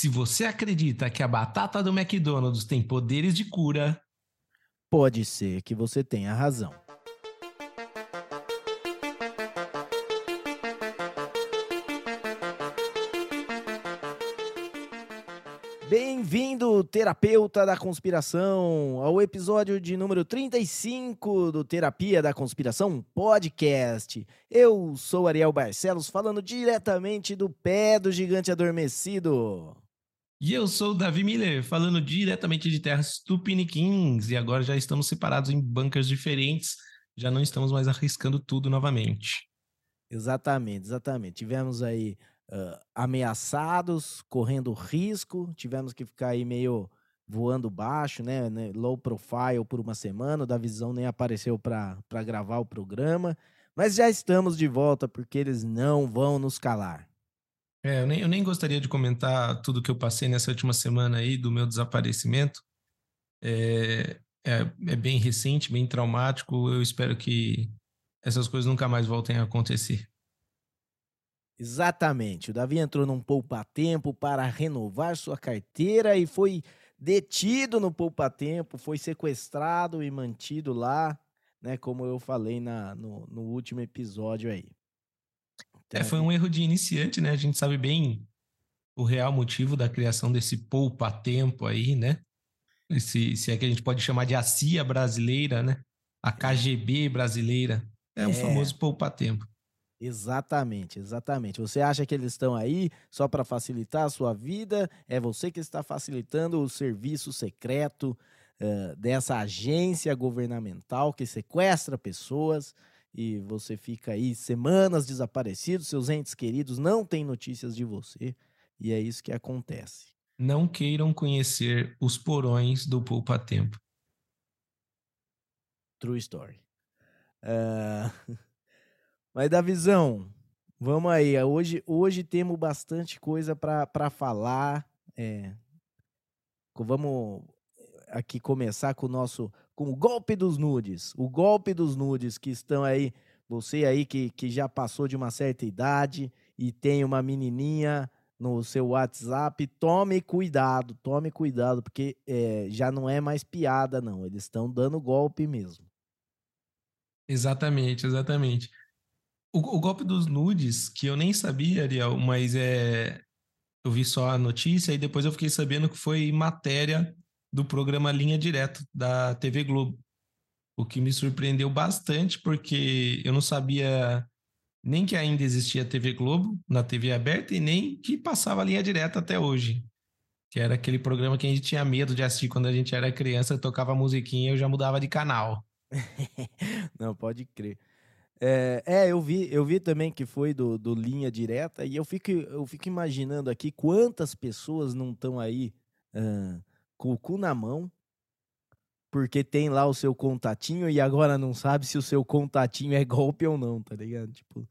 Se você acredita que a batata do McDonald's tem poderes de cura, pode ser que você tenha razão. Bem-vindo, terapeuta da conspiração, ao episódio de número 35 do Terapia da Conspiração Podcast. Eu sou Ariel Barcelos, falando diretamente do pé do gigante adormecido. E eu sou o Davi Miller, falando diretamente de terras tupiniquins. E agora já estamos separados em bancas diferentes, já não estamos mais arriscando tudo novamente. Exatamente, exatamente. Tivemos aí uh, ameaçados, correndo risco, tivemos que ficar aí meio voando baixo, né, né low profile por uma semana, da visão nem apareceu para gravar o programa, mas já estamos de volta porque eles não vão nos calar. É, eu nem, eu nem gostaria de comentar tudo que eu passei nessa última semana aí do meu desaparecimento. É, é, é bem recente, bem traumático. Eu espero que essas coisas nunca mais voltem a acontecer. Exatamente. O Davi entrou num poupa-tempo para renovar sua carteira e foi detido no poupa-tempo, foi sequestrado e mantido lá, né? Como eu falei na, no, no último episódio aí. Então, é, foi um erro de iniciante, né? A gente sabe bem o real motivo da criação desse poupa-tempo aí, né? Esse, se é que a gente pode chamar de a CIA brasileira, né? A KGB brasileira. É, é. o famoso poupa-tempo. Exatamente, exatamente. Você acha que eles estão aí só para facilitar a sua vida? É você que está facilitando o serviço secreto uh, dessa agência governamental que sequestra pessoas e você fica aí semanas desaparecido, seus entes queridos não têm notícias de você e é isso que acontece. Não queiram conhecer os porões do Poupa Tempo. True story. Uh... Mas da visão, vamos aí. Hoje, hoje temos bastante coisa para falar. É, vamos aqui começar com o nosso com o golpe dos nudes. O golpe dos nudes que estão aí. Você aí que, que já passou de uma certa idade e tem uma menininha no seu WhatsApp, tome cuidado, tome cuidado, porque é, já não é mais piada, não. Eles estão dando golpe mesmo. Exatamente, exatamente. O, o, golpe dos nudes, que eu nem sabia, Ariel, mas é. Eu vi só a notícia e depois eu fiquei sabendo que foi matéria do programa Linha Direto da TV Globo. O que me surpreendeu bastante, porque eu não sabia nem que ainda existia TV Globo na TV aberta e nem que passava linha direta até hoje. Que era aquele programa que a gente tinha medo de assistir quando a gente era criança, tocava musiquinha e eu já mudava de canal. não, pode crer. É, é, eu vi, eu vi também que foi do, do linha direta e eu fico, eu fico imaginando aqui quantas pessoas não estão aí uh, com o cu na mão porque tem lá o seu contatinho e agora não sabe se o seu contatinho é golpe ou não, tá ligado? Tipo,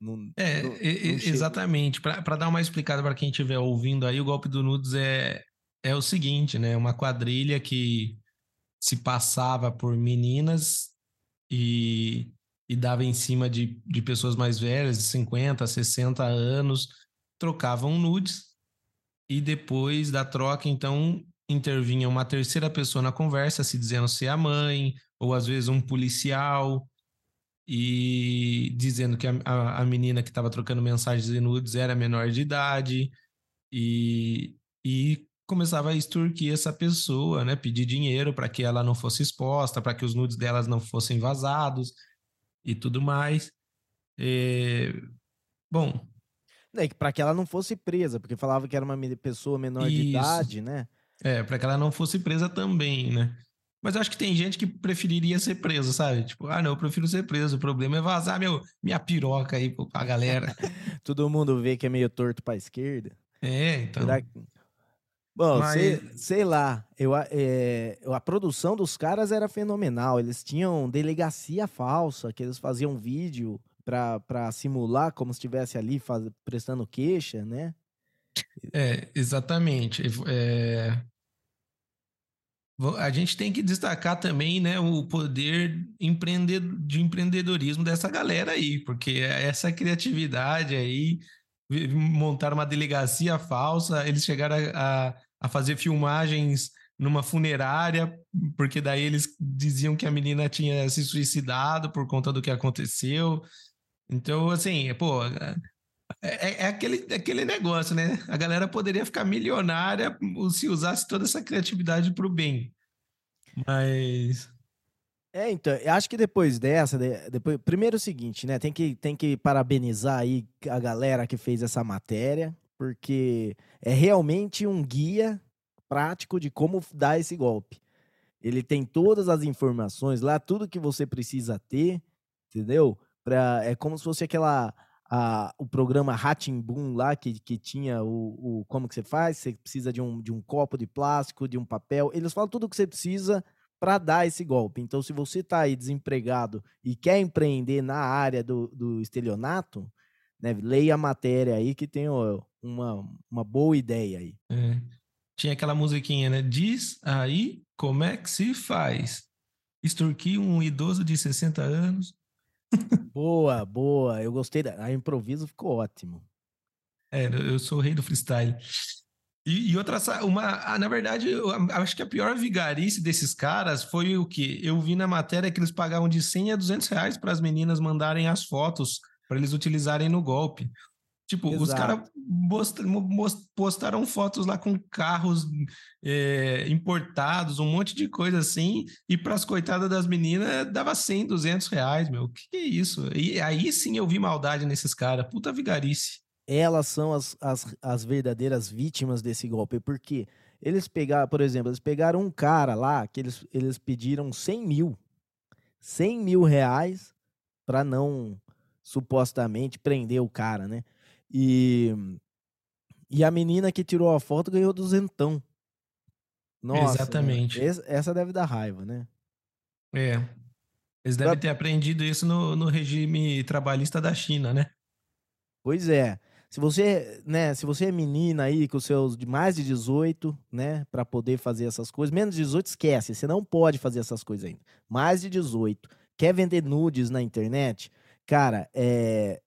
não, é, não, não exatamente. Para dar uma explicada para quem estiver ouvindo aí, o golpe do Nudes é, é o seguinte, né? Uma quadrilha que se passava por meninas e e dava em cima de, de pessoas mais velhas, de 50, 60 anos, trocavam nudes e depois da troca, então, intervinha uma terceira pessoa na conversa, se dizendo ser a mãe, ou às vezes um policial, e dizendo que a, a, a menina que estava trocando mensagens e nudes era menor de idade, e, e começava a extorquir essa pessoa, né? Pedir dinheiro para que ela não fosse exposta, para que os nudes delas não fossem vazados e tudo mais. É... Bom. É, para que ela não fosse presa, porque falava que era uma pessoa menor Isso. de idade, né? É, para que ela não fosse presa também, né? Mas eu acho que tem gente que preferiria ser preso, sabe? Tipo, ah, não, eu prefiro ser preso. O problema é vazar meu, minha piroca aí pra galera. Todo mundo vê que é meio torto pra esquerda. É, então. Será. Bom, Mas... sei, sei lá, eu, é, a produção dos caras era fenomenal. Eles tinham delegacia falsa, que eles faziam vídeo para simular como se estivesse ali faz, prestando queixa, né? É, exatamente. É... A gente tem que destacar também né, o poder de empreendedorismo dessa galera aí, porque essa criatividade aí montaram uma delegacia falsa, eles chegaram a, a fazer filmagens numa funerária, porque daí eles diziam que a menina tinha se suicidado por conta do que aconteceu. Então, assim, pô, é, é, é, aquele, é aquele negócio, né? A galera poderia ficar milionária se usasse toda essa criatividade para o bem. Mas. É, então, eu acho que depois dessa, depois, primeiro é o seguinte, né? Tem que, tem que parabenizar aí a galera que fez essa matéria, porque é realmente um guia prático de como dar esse golpe. Ele tem todas as informações lá, tudo que você precisa ter, entendeu? Pra, é como se fosse aquela a, o programa Boom lá que, que tinha o, o como que você faz, você precisa de um, de um copo de plástico, de um papel, eles falam tudo o que você precisa para dar esse golpe. Então, se você está aí desempregado e quer empreender na área do, do estelionato, né, leia a matéria aí que tem ó, uma, uma boa ideia aí. É. Tinha aquela musiquinha, né? Diz aí como é que se faz. Extorquir um idoso de 60 anos. Boa, boa. Eu gostei. Da... A improviso ficou ótimo. É, eu sou o rei do freestyle. E, e outra, uma, na verdade, eu acho que a pior vigarice desses caras foi o que eu vi na matéria que eles pagavam de 100 a 200 reais para as meninas mandarem as fotos para eles utilizarem no golpe. Tipo, Exato. os caras postaram fotos lá com carros é, importados, um monte de coisa assim, e para as coitadas das meninas dava 100, 200 reais, meu. O que, que é isso? E aí sim eu vi maldade nesses caras. Puta vigarice. Elas são as, as, as verdadeiras vítimas desse golpe, porque eles pegaram, por exemplo, eles pegaram um cara lá que eles, eles pediram 100 mil. 100 mil reais para não supostamente prender o cara, né? E, e a menina que tirou a foto ganhou duzentão. Nossa, Exatamente. essa deve dar raiva, né? É. Eles devem ter aprendido isso no, no regime trabalhista da China, né? Pois é. Se você, né, se você é menina aí com seus de mais de 18, né, para poder fazer essas coisas, menos de 18 esquece, você não pode fazer essas coisas ainda. Mais de 18, quer vender nudes na internet? Cara, é,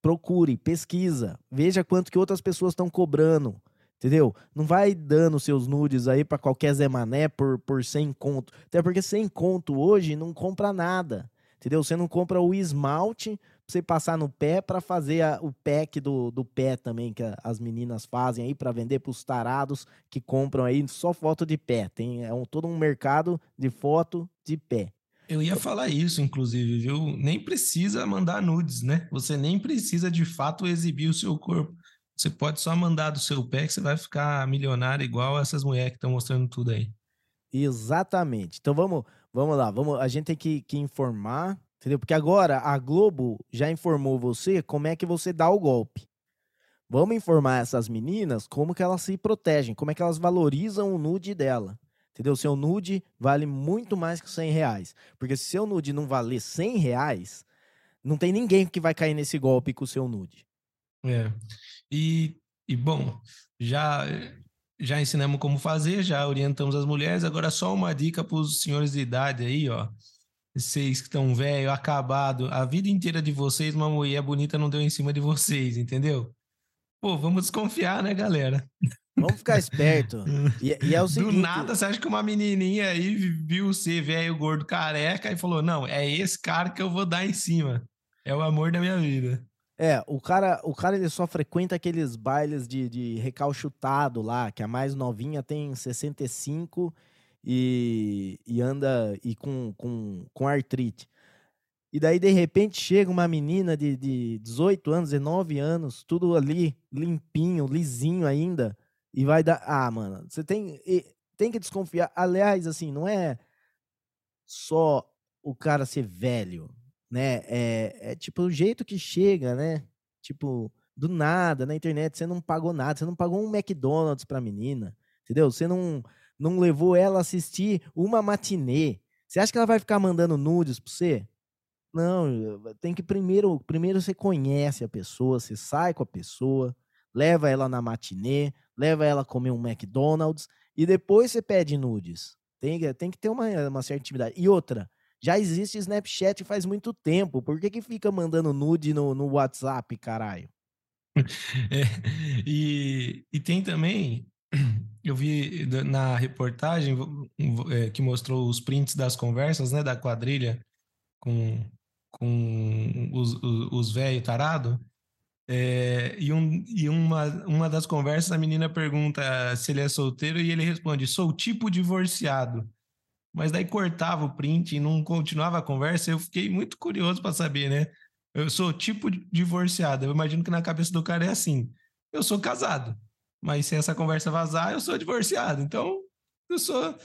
procure, pesquisa, veja quanto que outras pessoas estão cobrando, entendeu? Não vai dando seus nudes aí para qualquer Zé Mané por, por 100 conto, até porque 100 conto hoje não compra nada, entendeu? Você não compra o esmalte pra você passar no pé para fazer a, o pack do, do pé também que as meninas fazem aí para vender pros tarados que compram aí só foto de pé, tem é um, todo um mercado de foto de pé. Eu ia falar isso, inclusive, viu? Nem precisa mandar nudes, né? Você nem precisa de fato exibir o seu corpo. Você pode só mandar do seu pé que você vai ficar milionário igual essas mulheres que estão mostrando tudo aí. Exatamente. Então vamos, vamos lá, vamos, a gente tem que, que informar, entendeu? Porque agora a Globo já informou você como é que você dá o golpe. Vamos informar essas meninas como que elas se protegem, como é que elas valorizam o nude dela. Entendeu? Seu nude vale muito mais que 100 reais. Porque se seu nude não valer 100 reais, não tem ninguém que vai cair nesse golpe com o seu nude. É. E, e bom, já, já ensinamos como fazer, já orientamos as mulheres. Agora, só uma dica para os senhores de idade aí, ó. Vocês que estão velho, acabado, a vida inteira de vocês, uma mulher bonita não deu em cima de vocês, entendeu? Pô, vamos desconfiar, né, galera? Vamos ficar esperto. E, e, é o seguinte... Do nada, você acha que uma menininha aí viu você, velho, gordo, careca, e falou, não, é esse cara que eu vou dar em cima. É o amor da minha vida. É, o cara, o cara ele só frequenta aqueles bailes de, de recalchutado lá, que a mais novinha tem 65 e, e anda e com, com, com artrite. E daí, de repente, chega uma menina de, de 18 anos, 19 anos, tudo ali limpinho, lisinho ainda, e vai dar. Ah, mano, você tem, tem que desconfiar. Aliás, assim, não é só o cara ser velho, né? É, é tipo o jeito que chega, né? Tipo, do nada, na internet, você não pagou nada, você não pagou um McDonald's pra menina, entendeu? Você não, não levou ela a assistir uma matinê. Você acha que ela vai ficar mandando nudes pra você? Não, tem que primeiro, primeiro você conhece a pessoa, você sai com a pessoa, leva ela na matinê, leva ela a comer um McDonald's e depois você pede nudes. Tem, tem que ter uma, uma certa intimidade. E outra, já existe Snapchat faz muito tempo. Por que, que fica mandando nude no, no WhatsApp, caralho? É, e, e tem também, eu vi na reportagem é, que mostrou os prints das conversas, né, da quadrilha com, com os, os, os. É, e um, e uma, uma das conversas, a menina pergunta se ele é solteiro e ele responde: sou tipo divorciado. Mas daí cortava o print e não continuava a conversa. Eu fiquei muito curioso para saber, né? Eu sou tipo divorciado. Eu imagino que na cabeça do cara é assim: eu sou casado, mas se essa conversa vazar, eu sou divorciado. Então, eu sou.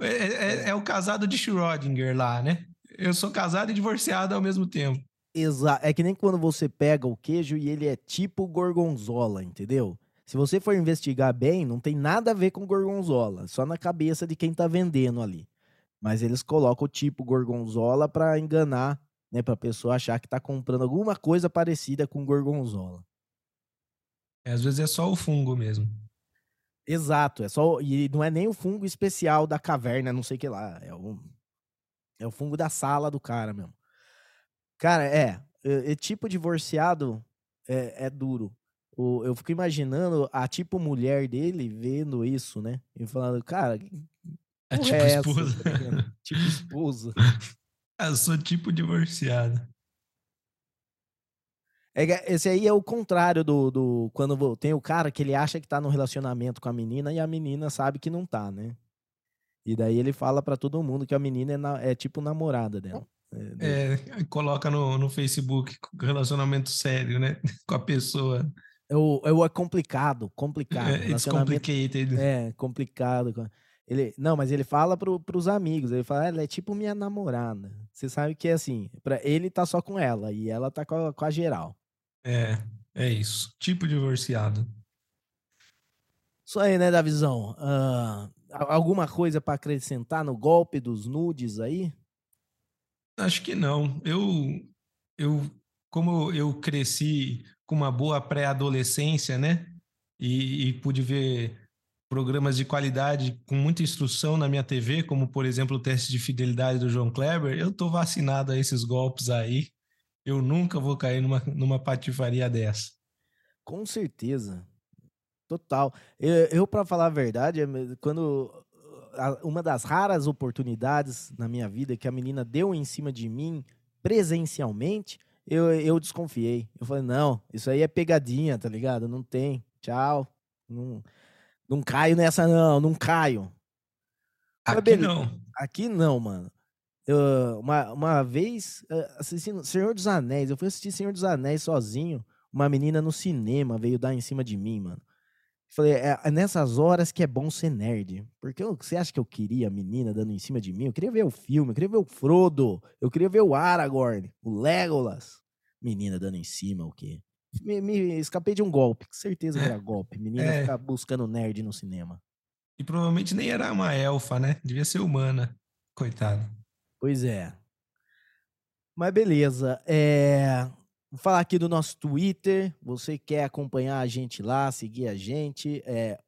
É, é, é, o casado de Schrödinger lá, né? Eu sou casado e divorciado ao mesmo tempo. Exato. É que nem quando você pega o queijo e ele é tipo gorgonzola, entendeu? Se você for investigar bem, não tem nada a ver com gorgonzola, só na cabeça de quem tá vendendo ali. Mas eles colocam o tipo gorgonzola para enganar né, para a pessoa achar que está comprando alguma coisa parecida com gorgonzola. É, às vezes é só o fungo mesmo. Exato, é só e não é nem o fungo especial da caverna, não sei o que lá, é o é o fungo da sala do cara mesmo. Cara, é, é, é tipo divorciado é, é duro. O, eu fico imaginando a tipo mulher dele vendo isso, né? E falando, cara, é tipo é esposa. Essa, tipo esposa. Eu sou tipo divorciado. É, esse aí é o contrário do, do. Quando tem o cara que ele acha que tá no relacionamento com a menina e a menina sabe que não tá, né? E daí ele fala para todo mundo que a menina é, na, é tipo namorada dela. É, é, coloca no, no Facebook relacionamento sério, né? com a pessoa. É, o, é, o, é complicado, complicado. É, it's complicated. É, complicado. Ele, não, mas ele fala pro, pros amigos, ele fala, ela é tipo minha namorada. Você sabe que é assim, para ele tá só com ela e ela tá com a, com a geral. É, é isso. Tipo divorciado. Isso aí, né, Davizão? Uh, alguma coisa para acrescentar no golpe dos nudes aí? Acho que não. Eu, eu como eu cresci com uma boa pré-adolescência, né? E, e pude ver programas de qualidade com muita instrução na minha TV, como por exemplo o teste de fidelidade do João Kleber, eu estou vacinado a esses golpes aí. Eu nunca vou cair numa, numa patifaria dessa. Com certeza. Total. Eu, eu para falar a verdade, é quando uma das raras oportunidades na minha vida que a menina deu em cima de mim presencialmente, eu, eu desconfiei. Eu falei, não, isso aí é pegadinha, tá ligado? Não tem. Tchau. Não, não caio nessa, não, não caio. Aqui não. Aqui não, mano. Eu, uma, uma vez, eh, assistindo Senhor dos Anéis, eu fui assistir Senhor dos Anéis sozinho. Uma menina no cinema veio dar em cima de mim, mano. Falei, é, é nessas horas que é bom ser nerd. Porque eu, você acha que eu queria a menina dando em cima de mim? Eu queria ver o filme, eu queria ver o Frodo, eu queria ver o Aragorn, o Legolas. Menina dando em cima, o quê? me, me escapei de um golpe, com certeza era golpe. Menina é. ficar buscando nerd no cinema. E provavelmente nem era uma elfa, né? Devia ser humana. Coitado. Pois é. Mas beleza. É... Vou falar aqui do nosso Twitter. Você quer acompanhar a gente lá, seguir a gente. É,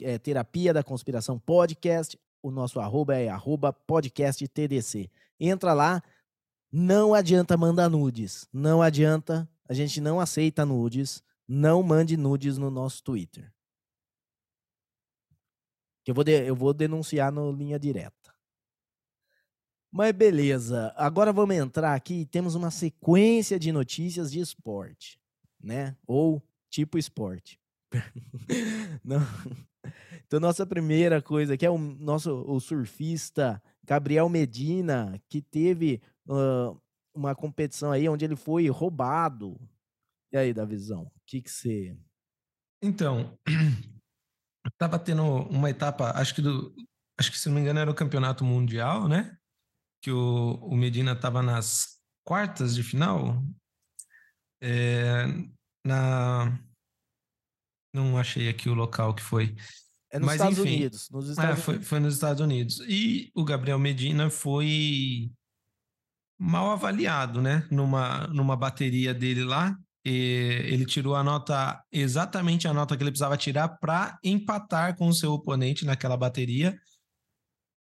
é Terapia da Conspiração Podcast. O nosso arroba é arroba podcast TDC. Entra lá. Não adianta mandar nudes. Não adianta a gente não aceita nudes. Não mande nudes no nosso Twitter. Eu vou, de, eu vou denunciar no linha direta. Mas beleza. Agora vamos entrar aqui. Temos uma sequência de notícias de esporte, né? Ou tipo esporte. Então, nossa primeira coisa aqui é o nosso o surfista Gabriel Medina, que teve uh, uma competição aí onde ele foi roubado. E aí, Davizão, o que que você... Então, estava tendo uma etapa, acho que do, acho que se não me engano era o campeonato mundial, né? Que o, o Medina estava nas quartas de final. É, na não achei aqui o local que foi. É nos Mas, Estados enfim, Unidos. Nos é, Estados é, foi, foi nos Estados Unidos. E o Gabriel Medina foi mal avaliado, né? Numa, numa bateria dele lá. ele tirou a nota, exatamente a nota que ele precisava tirar para empatar com o seu oponente naquela bateria.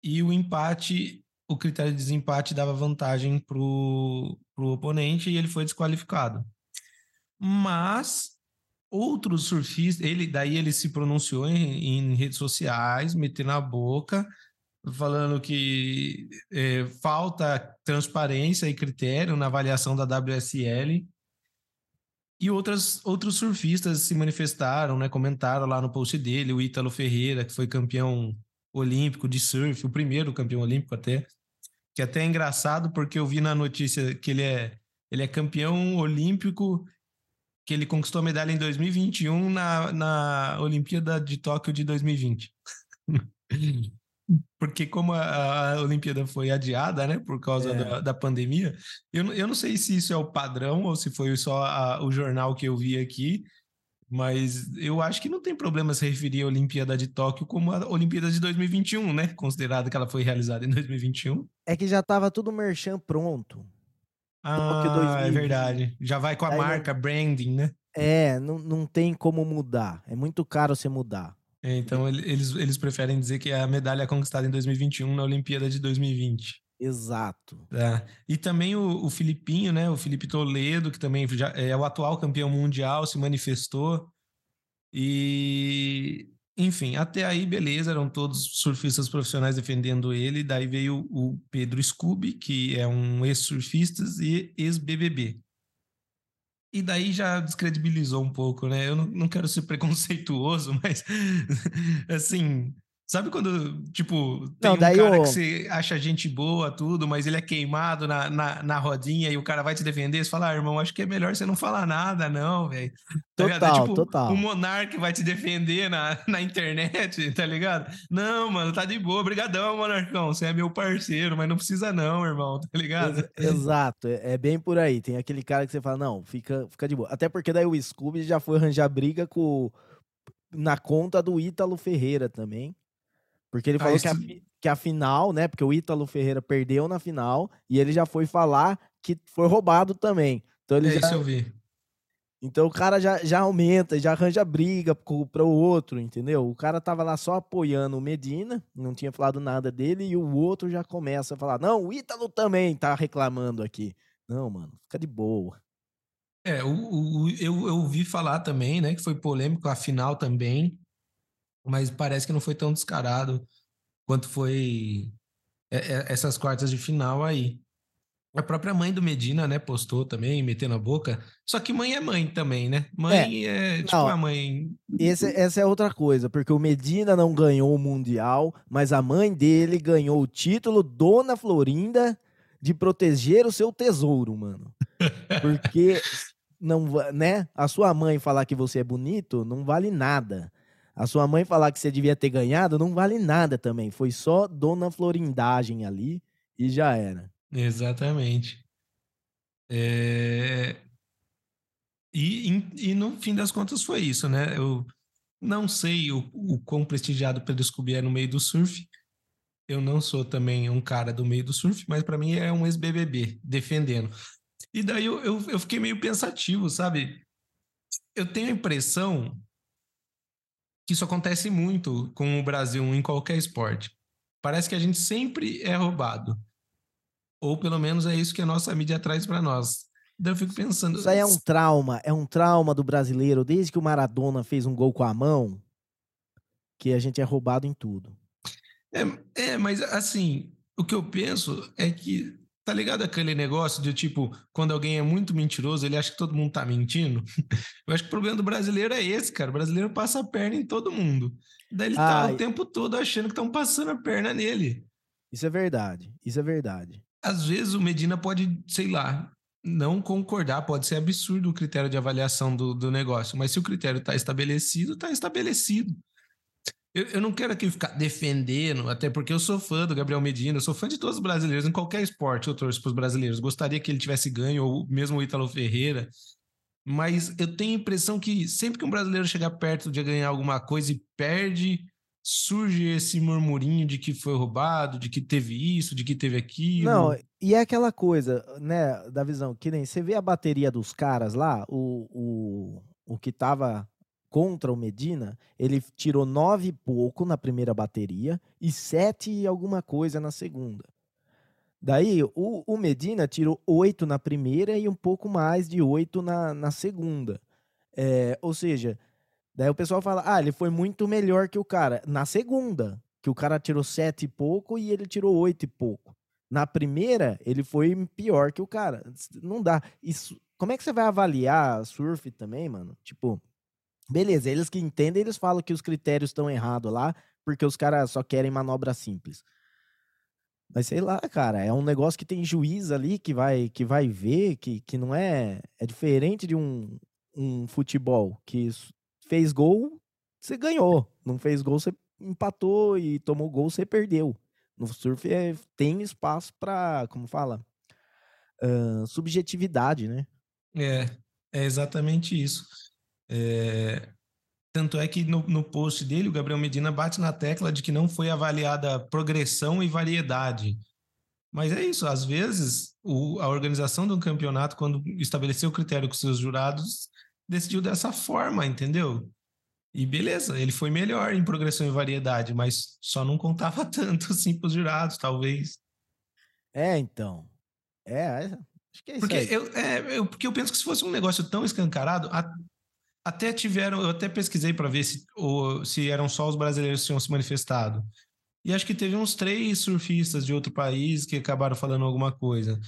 E o empate, o critério de desempate dava vantagem para o oponente e ele foi desqualificado. Mas outros surfistas, ele daí ele se pronunciou em, em redes sociais, metendo a boca, falando que é, falta transparência e critério na avaliação da WSL. E outras, outros surfistas se manifestaram, né, comentaram lá no post dele, o Ítalo Ferreira, que foi campeão olímpico de surf, o primeiro campeão olímpico até, que até é engraçado porque eu vi na notícia que ele é, ele é campeão olímpico, que ele conquistou a medalha em 2021 na, na Olimpíada de Tóquio de 2020. porque como a, a, Olimpíada foi adiada, né, por causa é. da, da, pandemia, eu, eu não sei se isso é o padrão ou se foi só a, o jornal que eu vi aqui, mas eu acho que não tem problema se referir à Olimpíada de Tóquio como a Olimpíada de 2021, né? Considerado que ela foi realizada em 2021. É que já tava tudo merchan pronto. Ah, é verdade. Já vai com a Aí marca, não... branding, né? É, não, não tem como mudar. É muito caro você mudar. É, então eles, eles preferem dizer que a medalha é conquistada em 2021 na Olimpíada de 2020. Exato. É. E também o, o Filipinho, né? O Felipe Toledo, que também já é o atual campeão mundial, se manifestou. E, enfim, até aí, beleza, eram todos surfistas profissionais defendendo ele. Daí veio o Pedro Scooby, que é um ex-surfista e ex-BBB. E daí já descredibilizou um pouco, né? Eu não, não quero ser preconceituoso, mas, assim, Sabe quando, tipo, tem não, um cara que você acha gente boa, tudo, mas ele é queimado na, na, na, rodinha e o cara vai te defender, você fala, ah, irmão, acho que é melhor você não falar nada, não, velho. Tá total, é tipo, total. O monarca vai te defender na, na internet, tá ligado? Não, mano, tá de boa, brigadão, monarcão, você é meu parceiro, mas não precisa não, irmão, tá ligado? Ex exato, é, é bem por aí. Tem aquele cara que você fala, não, fica, fica de boa. Até porque daí o Scooby já foi arranjar briga com na conta do Ítalo Ferreira também. Porque ele ah, falou ah, que, a, que a final, né? Porque o Ítalo Ferreira perdeu na final e ele já foi falar que foi roubado também. Então ele é já... isso eu vi. Então o cara já, já aumenta, já arranja briga para o outro, entendeu? O cara tava lá só apoiando o Medina, não tinha falado nada dele, e o outro já começa a falar: não, o Ítalo também tá reclamando aqui. Não, mano, fica de boa. É, o, o, eu, eu ouvi falar também, né, que foi polêmico a final também mas parece que não foi tão descarado quanto foi é, é, essas quartas de final aí. A própria mãe do Medina, né, postou também, metendo a boca. Só que mãe é mãe também, né? Mãe é, é tipo não, a mãe. Esse, essa é outra coisa, porque o Medina não ganhou o Mundial, mas a mãe dele ganhou o título Dona Florinda de proteger o seu tesouro, mano. Porque não, né? A sua mãe falar que você é bonito não vale nada. A sua mãe falar que você devia ter ganhado não vale nada também. Foi só dona Florindagem ali e já era. Exatamente. É... E, e, no fim das contas foi isso, né? Eu não sei o, o quão prestigiado Pedro Scooby é no meio do surf. Eu não sou também um cara do meio do surf, mas para mim é um ex-BBB defendendo. E daí eu, eu, eu fiquei meio pensativo, sabe? Eu tenho a impressão que isso acontece muito com o Brasil em qualquer esporte. Parece que a gente sempre é roubado. Ou pelo menos é isso que a nossa mídia traz para nós. Daí eu fico pensando. Isso aí é um trauma, é um trauma do brasileiro, desde que o Maradona fez um gol com a mão, que a gente é roubado em tudo. É, é mas assim, o que eu penso é que Tá ligado aquele negócio de tipo, quando alguém é muito mentiroso, ele acha que todo mundo tá mentindo? Eu acho que o problema do brasileiro é esse, cara. O brasileiro passa a perna em todo mundo. Daí ele tá o tempo todo achando que estão passando a perna nele. Isso é verdade. Isso é verdade. Às vezes o Medina pode, sei lá, não concordar, pode ser absurdo o critério de avaliação do, do negócio, mas se o critério está estabelecido, está estabelecido. Eu, eu não quero aqui ficar defendendo, até porque eu sou fã do Gabriel Medina, eu sou fã de todos os brasileiros, em qualquer esporte eu torço para os brasileiros. Gostaria que ele tivesse ganho, ou mesmo o Ítalo Ferreira. Mas eu tenho a impressão que sempre que um brasileiro chega perto de ganhar alguma coisa e perde, surge esse murmurinho de que foi roubado, de que teve isso, de que teve aquilo. Não, e é aquela coisa, né, da visão, que nem você vê a bateria dos caras lá, o, o, o que tava contra o Medina, ele tirou nove e pouco na primeira bateria e sete e alguma coisa na segunda. Daí, o, o Medina tirou oito na primeira e um pouco mais de oito na, na segunda. É, ou seja, daí o pessoal fala, ah, ele foi muito melhor que o cara. Na segunda, que o cara tirou sete e pouco e ele tirou oito e pouco. Na primeira, ele foi pior que o cara. Não dá. Isso, como é que você vai avaliar surf também, mano? Tipo, beleza, eles que entendem, eles falam que os critérios estão errados lá, porque os caras só querem manobra simples. Mas sei lá, cara, é um negócio que tem juiz ali que vai que vai ver, que, que não é. É diferente de um, um futebol que fez gol, você ganhou. Não fez gol, você empatou e tomou gol, você perdeu. No surf é, tem espaço para, como fala, uh, subjetividade, né? É, é exatamente isso. É, tanto é que no, no post dele, o Gabriel Medina bate na tecla de que não foi avaliada progressão e variedade. Mas é isso, às vezes o, a organização de um campeonato, quando estabeleceu o critério com seus jurados, decidiu dessa forma, entendeu? E beleza, ele foi melhor em progressão e variedade, mas só não contava tanto assim para os jurados, talvez. É, então. É, é, acho que é isso porque aí. Eu, é, eu, porque eu penso que se fosse um negócio tão escancarado, a, até tiveram, eu até pesquisei para ver se, ou, se eram só os brasileiros que tinham se manifestado. E acho que teve uns três surfistas de outro país que acabaram falando alguma coisa.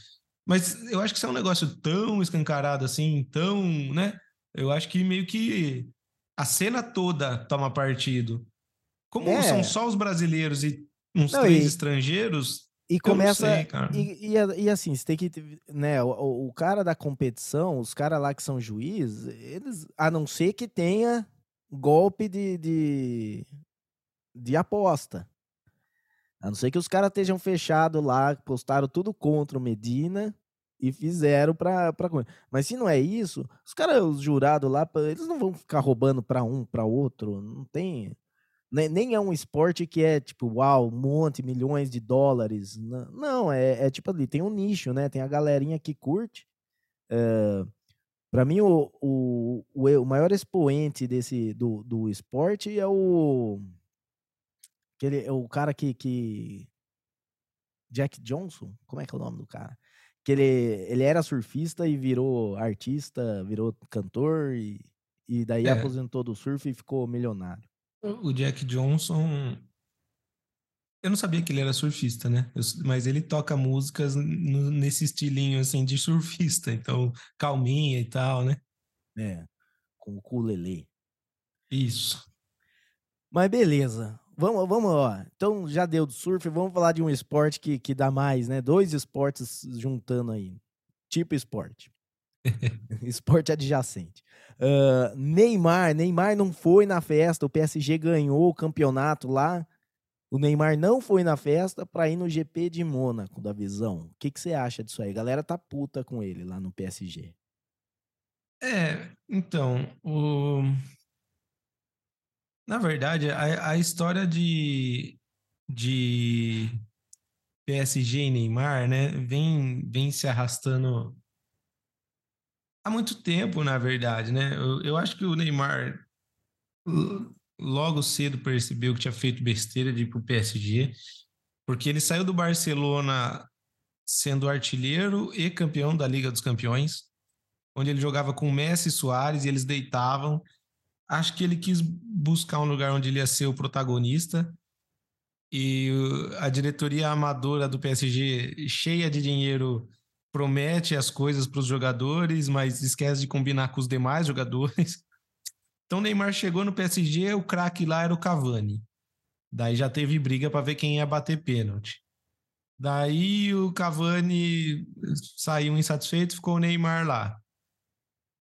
Mas eu acho que isso é um negócio tão escancarado assim, tão, né? Eu acho que meio que a cena toda toma partido. Como é. são só os brasileiros e uns Não, três e, estrangeiros. E começa. Sei, e, e, e, assim, você tem que. Né, o, o cara da competição, os caras lá que são juízes, eles. A não ser que tenha golpe de, de, de aposta. A não ser que os caras estejam fechados lá, postaram tudo contra o Medina e fizeram pra, pra Mas se não é isso, os caras, os jurados lá, eles não vão ficar roubando pra um, pra outro. Não tem. Nem é um esporte que é tipo, uau, um monte, milhões de dólares. Não, é, é tipo ali, tem um nicho, né? Tem a galerinha que curte. É, para mim, o, o, o, o, maior expoente desse do, do esporte é o. Aquele, é o cara que, que. Jack Johnson? Como é que é o nome do cara? que ele, ele era surfista e virou artista, virou cantor e, e daí é. aposentou do surf e ficou milionário. O Jack Johnson, eu não sabia que ele era surfista, né? Eu, mas ele toca músicas no, nesse estilinho assim de surfista, então calminha e tal, né? É, com o ukulele. Isso. Mas beleza. Vamos, vamos, ó. Então já deu do surf, vamos falar de um esporte que, que dá mais, né? Dois esportes juntando aí. Tipo esporte. esporte adjacente. Uh, Neymar, Neymar não foi na festa, o PSG ganhou o campeonato lá. O Neymar não foi na festa para ir no GP de Mônaco da Visão. O que, você acha disso aí? A galera tá puta com ele lá no PSG. É, então, o na verdade, a, a história de, de PSG e Neymar, né, vem, vem se arrastando há muito tempo, na verdade, né? Eu, eu acho que o Neymar logo cedo percebeu que tinha feito besteira de ir para o PSG, porque ele saiu do Barcelona sendo artilheiro e campeão da Liga dos Campeões, onde ele jogava com Messi e Soares e eles deitavam acho que ele quis buscar um lugar onde ele ia ser o protagonista. E a diretoria amadora do PSG, cheia de dinheiro, promete as coisas para os jogadores, mas esquece de combinar com os demais jogadores. Então Neymar chegou no PSG, o craque lá era o Cavani. Daí já teve briga para ver quem ia bater pênalti. Daí o Cavani saiu insatisfeito, ficou o Neymar lá.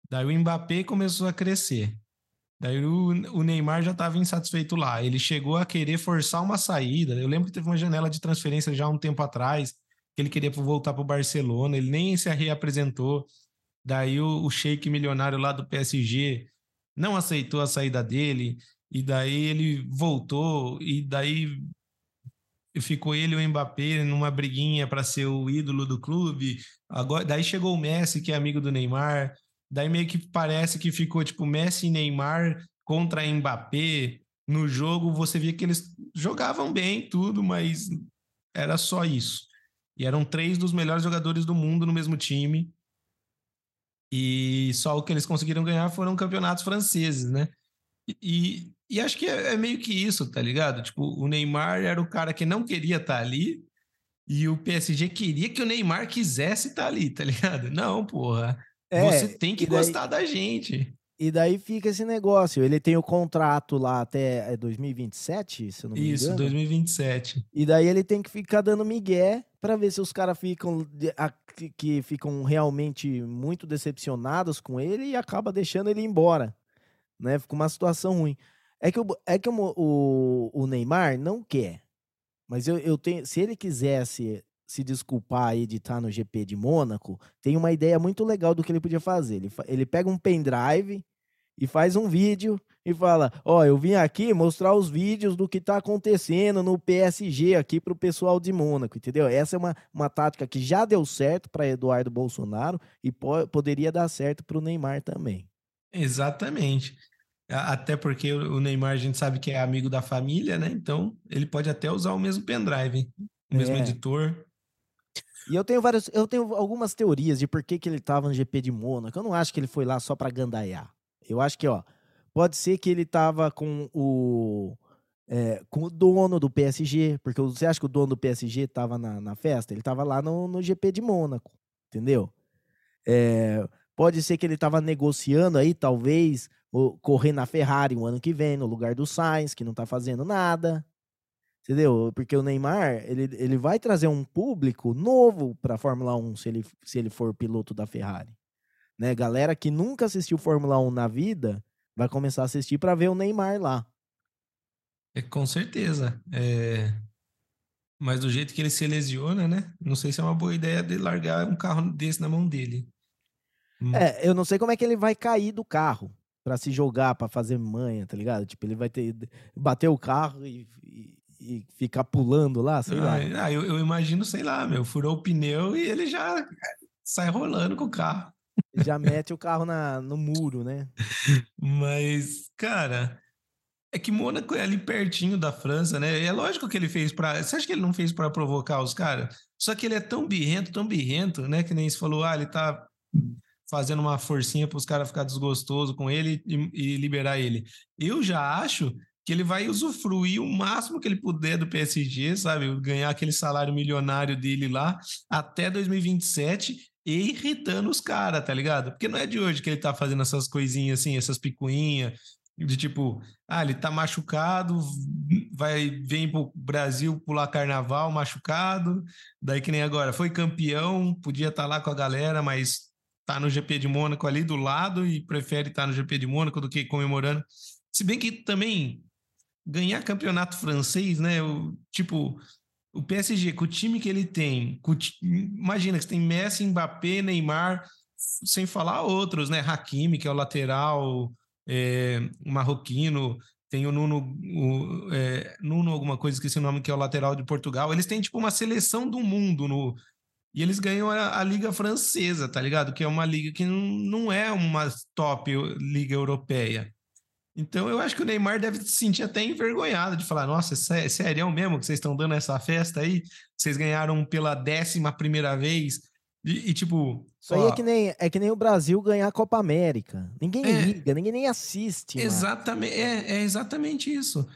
Daí o Mbappé começou a crescer. Daí o, o Neymar já estava insatisfeito lá. Ele chegou a querer forçar uma saída. Eu lembro que teve uma janela de transferência já há um tempo atrás, que ele queria voltar para o Barcelona. Ele nem se reapresentou. Daí o, o Sheik milionário lá do PSG não aceitou a saída dele. E daí ele voltou. E daí ficou ele e o Mbappé numa briguinha para ser o ídolo do clube. Agora, daí chegou o Messi, que é amigo do Neymar. Daí meio que parece que ficou tipo Messi e Neymar contra Mbappé. No jogo você via que eles jogavam bem tudo, mas era só isso. E eram três dos melhores jogadores do mundo no mesmo time. E só o que eles conseguiram ganhar foram campeonatos franceses, né? E, e acho que é, é, meio que isso, tá ligado? Tipo, o Neymar era o cara que não queria estar tá ali e o PSG queria que o Neymar quisesse estar tá ali, tá ligado? Não, porra. É, você tem que daí, gostar da gente. E daí fica esse negócio. Ele tem o contrato lá até 2027, é, se eu não me Isso, engano. Isso, 2027. E daí ele tem que ficar dando migué para ver se os caras ficam que ficam realmente muito decepcionados com ele e acaba deixando ele embora, né? Fica uma situação ruim. É que, o, é que o, o, o Neymar não quer. Mas eu, eu tenho. Se ele quisesse se desculpar de estar no GP de Mônaco, tem uma ideia muito legal do que ele podia fazer. Ele, ele pega um pendrive e faz um vídeo e fala: Ó, oh, eu vim aqui mostrar os vídeos do que está acontecendo no PSG aqui para o pessoal de Mônaco, entendeu? Essa é uma, uma tática que já deu certo para Eduardo Bolsonaro e po poderia dar certo para o Neymar também. Exatamente. Até porque o Neymar a gente sabe que é amigo da família, né? Então ele pode até usar o mesmo pendrive, o mesmo é. editor. E eu tenho várias, eu tenho algumas teorias de por que, que ele estava no GP de Mônaco. Eu não acho que ele foi lá só para gandaiar. Eu acho que, ó, pode ser que ele estava com o é, com o dono do PSG, porque você acha que o dono do PSG estava na, na festa? Ele estava lá no, no GP de Mônaco, entendeu? É, pode ser que ele estava negociando aí, talvez, correr na Ferrari o ano que vem, no lugar do Sainz, que não tá fazendo nada. Entendeu? Porque o Neymar, ele, ele vai trazer um público novo para Fórmula 1 se ele, se ele for piloto da Ferrari. Né? Galera que nunca assistiu Fórmula 1 na vida vai começar a assistir para ver o Neymar lá. É, com certeza. É... Mas do jeito que ele se lesiona, né? Não sei se é uma boa ideia de largar um carro desse na mão dele. Hum. É, eu não sei como é que ele vai cair do carro para se jogar, para fazer manha, tá ligado? Tipo, ele vai ter bater o carro e, e, e ficar pulando lá, sei ah, lá. Ah, eu, eu, imagino, sei lá, meu, furou o pneu e ele já sai rolando com o carro. Já mete o carro na, no muro, né? Mas, cara, é que Mônaco é ali pertinho da França, né? E é lógico que ele fez para. Você acha que ele não fez para provocar os caras? Só que ele é tão birrento, tão birrento, né? Que nem se falou, ah, ele tá fazendo uma forcinha para os caras ficar desgostoso com ele e, e, liberar ele. Eu já acho que ele vai usufruir o máximo que ele puder do PSG, sabe? Ganhar aquele salário milionário dele lá até 2027 irritando os caras, tá ligado? Porque não é de hoje que ele tá fazendo essas coisinhas assim, essas picuinhas, de tipo, ah, ele tá machucado, vai vem pro Brasil pular carnaval machucado, daí que nem agora, foi campeão, podia estar tá lá com a galera, mas tá no GP de Mônaco ali do lado e prefere estar tá no GP de Mônaco do que comemorando. Se bem que também ganhar campeonato francês, né? O, tipo, o PSG, com o time que ele tem, imagina que você tem Messi, Mbappé, Neymar, sem falar outros, né? Hakimi, que é o lateral, é, marroquino, tem o Nuno, o, é, Nuno alguma coisa, esqueci o nome, que é o lateral de Portugal. Eles têm, tipo, uma seleção do mundo no, e eles ganham a, a, Liga Francesa, tá ligado? Que é uma liga que não, não é uma top liga europeia. Então eu acho que o Neymar deve se sentir até envergonhado de falar: nossa, é sério mesmo que vocês estão dando essa festa aí? Vocês ganharam pela décima primeira vez? E, e tipo. Isso ó, aí é que, nem, é que nem o Brasil ganhar a Copa América. Ninguém é, liga, ninguém nem assiste. Exatamente, é, é exatamente isso.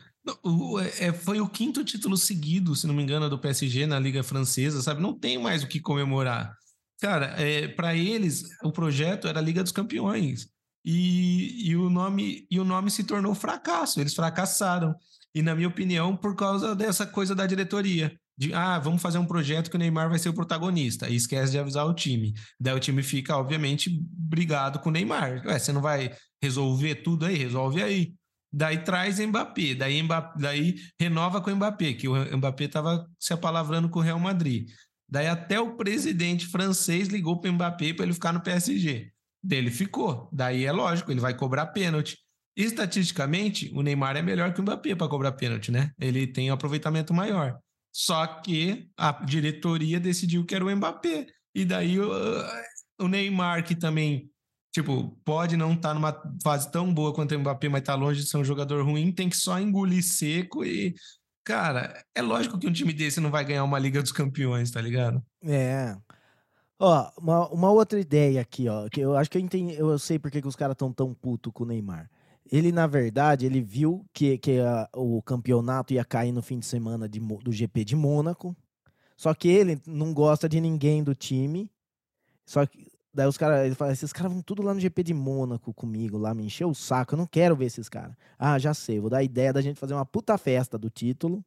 O, é, foi o quinto título seguido, se não me engano, do PSG na Liga Francesa, sabe? Não tem mais o que comemorar. Cara, é, para eles, o projeto era a Liga dos Campeões. E, e, o nome, e o nome se tornou fracasso. Eles fracassaram. E, na minha opinião, por causa dessa coisa da diretoria. De, ah, vamos fazer um projeto que o Neymar vai ser o protagonista. E esquece de avisar o time. Daí o time fica, obviamente, brigado com o Neymar. Ué, você não vai resolver tudo aí? Resolve aí. Daí traz Mbappé, daí, Mbappé, daí renova com o Mbappé, que o Mbappé estava se apalavrando com o Real Madrid. Daí até o presidente francês ligou para o Mbappé para ele ficar no PSG. Dele ficou. Daí é lógico, ele vai cobrar pênalti. Estatisticamente, o Neymar é melhor que o Mbappé para cobrar pênalti, né? Ele tem um aproveitamento maior. Só que a diretoria decidiu que era o Mbappé. E daí o, Neymar, que também Tipo, pode não estar tá numa fase tão boa quanto o Mbappé, mas tá longe de ser um jogador ruim, tem que só engolir seco e. Cara, é lógico que um time desse não vai ganhar uma Liga dos Campeões, tá ligado? É. Ó, uma, uma outra ideia aqui, ó, que eu acho que eu entendi, eu sei porque que os caras estão tão puto com o Neymar. Ele, na verdade, ele viu que, que a, o campeonato ia cair no fim de semana de, do GP de Mônaco. Só que ele não gosta de ninguém do time. Só que daí os caras, ele fala, esses caras vão tudo lá no GP de Mônaco comigo, lá me encher o saco, eu não quero ver esses caras. Ah, já sei, vou dar a ideia da gente fazer uma puta festa do título.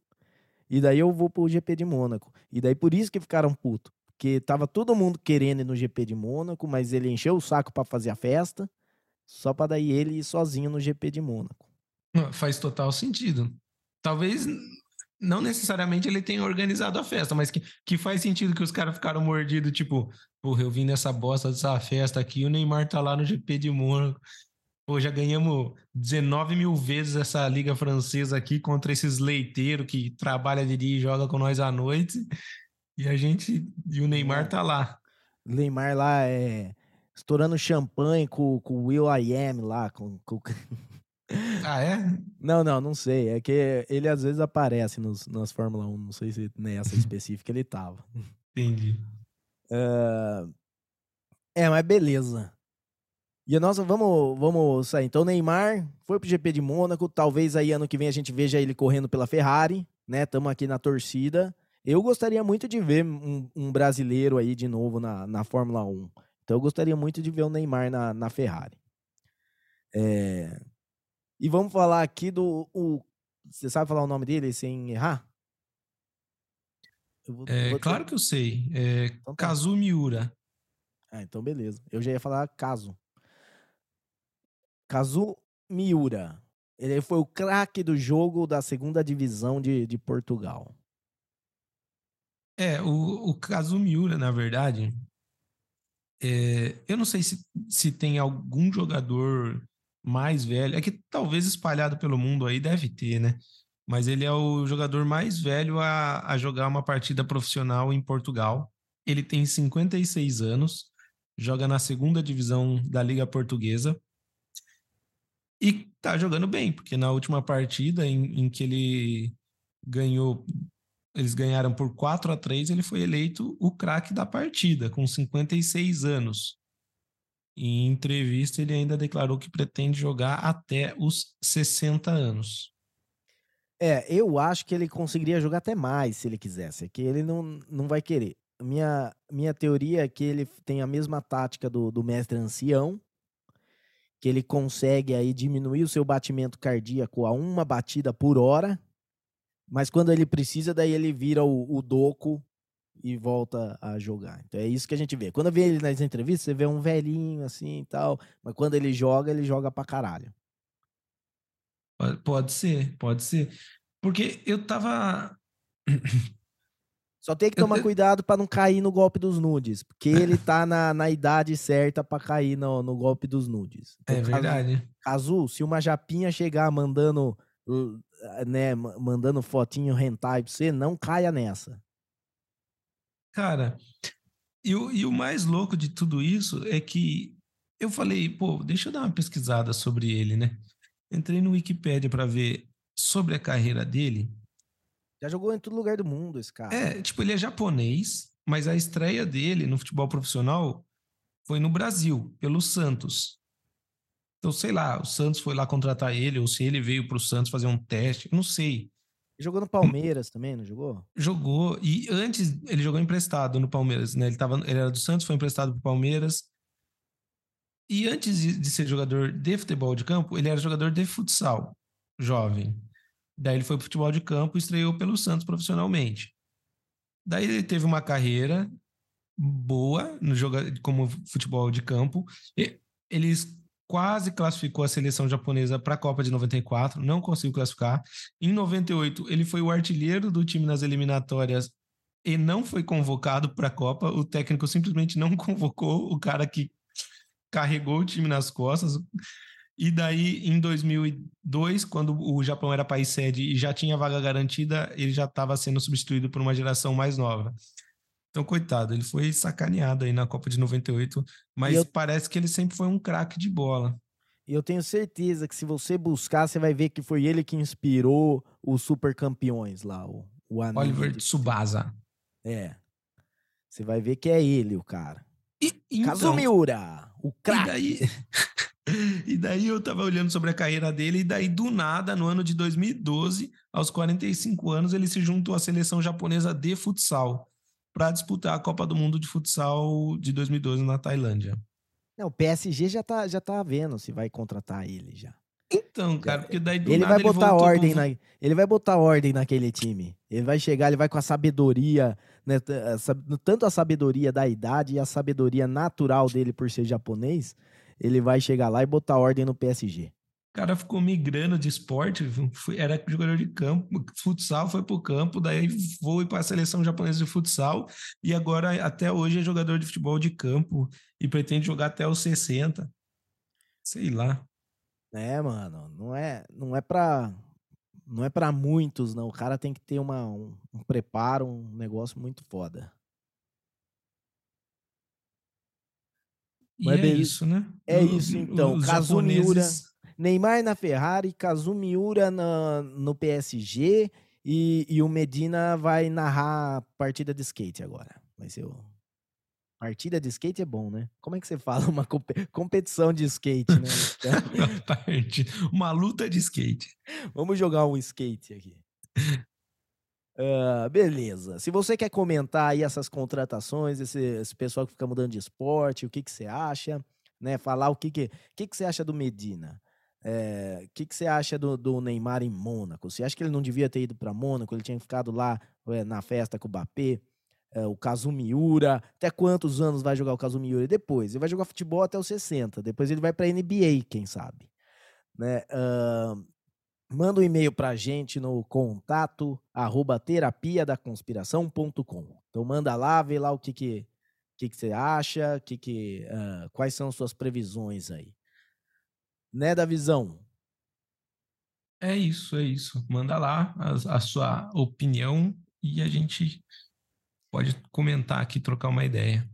E daí eu vou pro GP de Mônaco. E daí por isso que ficaram putos. Porque tava todo mundo querendo ir no GP de Mônaco, mas ele encheu o saco para fazer a festa, só para daí ele ir sozinho no GP de Mônaco. Faz total sentido. Talvez não necessariamente ele tenha organizado a festa, mas que, que faz sentido que os caras ficaram mordidos, tipo, porra, eu vim nessa bosta dessa festa aqui, o Neymar tá lá no GP de Mônaco. Pô, já ganhamos 19 mil vezes essa liga francesa aqui contra esses leiteiros que trabalha de dia e joga com nós à noite. E a gente. E o Neymar é. tá lá. O Neymar lá é. Estourando champanhe com, com o Will I Am lá. Com, com... Ah, é? Não, não, não sei. É que ele às vezes aparece nos, nas Fórmula 1. Não sei se nessa específica ele tava. Entendi. Uh... É, mas beleza. E a nossa, vamos, vamos sair. Então, o Neymar foi pro GP de Mônaco. Talvez aí ano que vem a gente veja ele correndo pela Ferrari, né? Estamos aqui na torcida. Eu gostaria muito de ver um, um, brasileiro aí de novo na, na Fórmula 1. Então eu gostaria muito de ver o Neymar na, na Ferrari. É... E vamos falar aqui do. O... Você sabe falar o nome dele sem errar? Vou, é, vou claro que eu sei. É então, tá. Kazu Miura. Ah, então beleza. Eu já ia falar Kazu. Kazu Miura. Ele foi o craque do jogo da segunda divisão de, de Portugal. É, o, o caso Miura, na verdade, é, eu não sei se, se tem algum jogador mais velho, é que talvez espalhado pelo mundo aí deve ter, né? Mas ele é o jogador mais velho a, a jogar uma partida profissional em Portugal. Ele tem 56 anos, joga na segunda divisão da Liga Portuguesa e tá jogando bem, porque na última partida em, em que ele ganhou eles ganharam por 4 a 3 ele foi eleito o craque da partida, com 56 anos. Em entrevista, ele ainda declarou que pretende jogar até os 60 anos. É, eu acho que ele conseguiria jogar até mais se ele quisesse, é que ele não, não vai querer. Minha, minha teoria é que ele tem a mesma tática do, do mestre ancião, que ele consegue aí diminuir o seu batimento cardíaco a uma batida por hora, mas quando ele precisa, daí ele vira o, o doco e volta a jogar. Então é isso que a gente vê. Quando vê ele nas entrevistas, você vê um velhinho assim e tal, mas quando ele joga, ele joga pra caralho. Pode ser, pode ser. Porque eu tava. Só tem que tomar cuidado para não cair no golpe dos nudes, porque ele tá na, na idade certa para cair no, no golpe dos nudes. Então, é verdade. Caso, se uma japinha chegar mandando né, mandando fotinho hentai pra você, não caia nessa. Cara, e o, e o mais louco de tudo isso é que eu falei, pô, deixa eu dar uma pesquisada sobre ele, né? Entrei no Wikipedia para ver sobre a carreira dele. Já jogou em todo lugar do mundo esse cara. É, tipo, ele é japonês, mas a estreia dele no futebol profissional foi no Brasil, pelo Santos. Então, sei lá, o Santos foi lá contratar ele, ou se ele veio para o Santos fazer um teste, não sei. Jogou no Palmeiras também, não jogou? Jogou, e antes ele jogou emprestado no Palmeiras, né? Ele, tava, ele era do Santos, foi emprestado para o Palmeiras. E antes de, de ser jogador de futebol de campo, ele era jogador de futsal, jovem. Daí ele foi para futebol de campo e estreou pelo Santos profissionalmente. Daí ele teve uma carreira boa no jogo como futebol de campo. E eles quase classificou a seleção japonesa para a Copa de 94, não conseguiu classificar. Em 98, ele foi o artilheiro do time nas eliminatórias e não foi convocado para a Copa. O técnico simplesmente não convocou o cara que carregou o time nas costas. E daí, em 2002, quando o Japão era país sede e já tinha vaga garantida, ele já estava sendo substituído por uma geração mais nova. Então, coitado, ele foi sacaneado aí na Copa de 98, mas eu... parece que ele sempre foi um craque de bola. E eu tenho certeza que se você buscar, você vai ver que foi ele que inspirou os super campeões lá, o, o Oliver. Tsubasa. É. Você vai ver que é ele o cara. E, então, Kazumiura, o craque. E daí, e daí eu tava olhando sobre a carreira dele, e daí do nada, no ano de 2012, aos 45 anos, ele se juntou à seleção japonesa de futsal para disputar a Copa do Mundo de Futsal de 2012 na Tailândia. Não, o PSG já tá, já tá vendo se vai contratar ele já. Então, cara, porque daí do ele nada vai botar ele ordem pro- na, ele vai botar ordem naquele time. Ele vai chegar, ele vai com a sabedoria, né, sab- tanto a sabedoria da idade e a sabedoria natural dele por ser japonês, ele vai chegar lá e botar ordem no PSG. O cara ficou migrando de esporte, foi- era jogador de campo, futsal, foi pro campo, daí foi para a seleção japonesa de futsal e agora até hoje é jogador de futebol de campo e pretende jogar até os 60. Sei lá. É, mano, não é, não é para não é para muitos, não. O cara tem que ter uma, um, um preparo, um negócio muito foda. Mas é beleza. isso, né? É isso, então. os Kazumi japoneses- Neymar na Ferrari, Kazumiura na, no PSG e, e o Medina vai narrar partida de skate agora. Vai ser o... Partida de skate é bom, né? Como é que você fala uma compe- competição de skate, né? Uma luta de skate. Vamos jogar um skate aqui. Ah, beleza. Se você quer comentar aí essas contratações, esse, esse pessoal que fica mudando de esporte, o que, que você acha, né? Falar o que, que, que, que você acha do Medina. É, o que, que você acha do, do Neymar em Mônaco? Você acha que ele não devia ter ido para Mônaco? Ele tinha ficado lá é, na festa com o Mbappé? É, o Kazumiura, até quantos anos vai jogar o Kazumiura? Depois? Ele vai jogar futebol até os 60, depois ele vai para NBA, quem sabe? Né? Ahn, manda um e-mail pra gente no contato arroba terapia da conspiração.com. Então manda lá, vê lá o que que, que, que você acha, que que, ah, quais são suas previsões aí. Né, da visão? É isso, é isso. Manda lá a, a sua opinião e a gente pode comentar aqui, trocar uma ideia.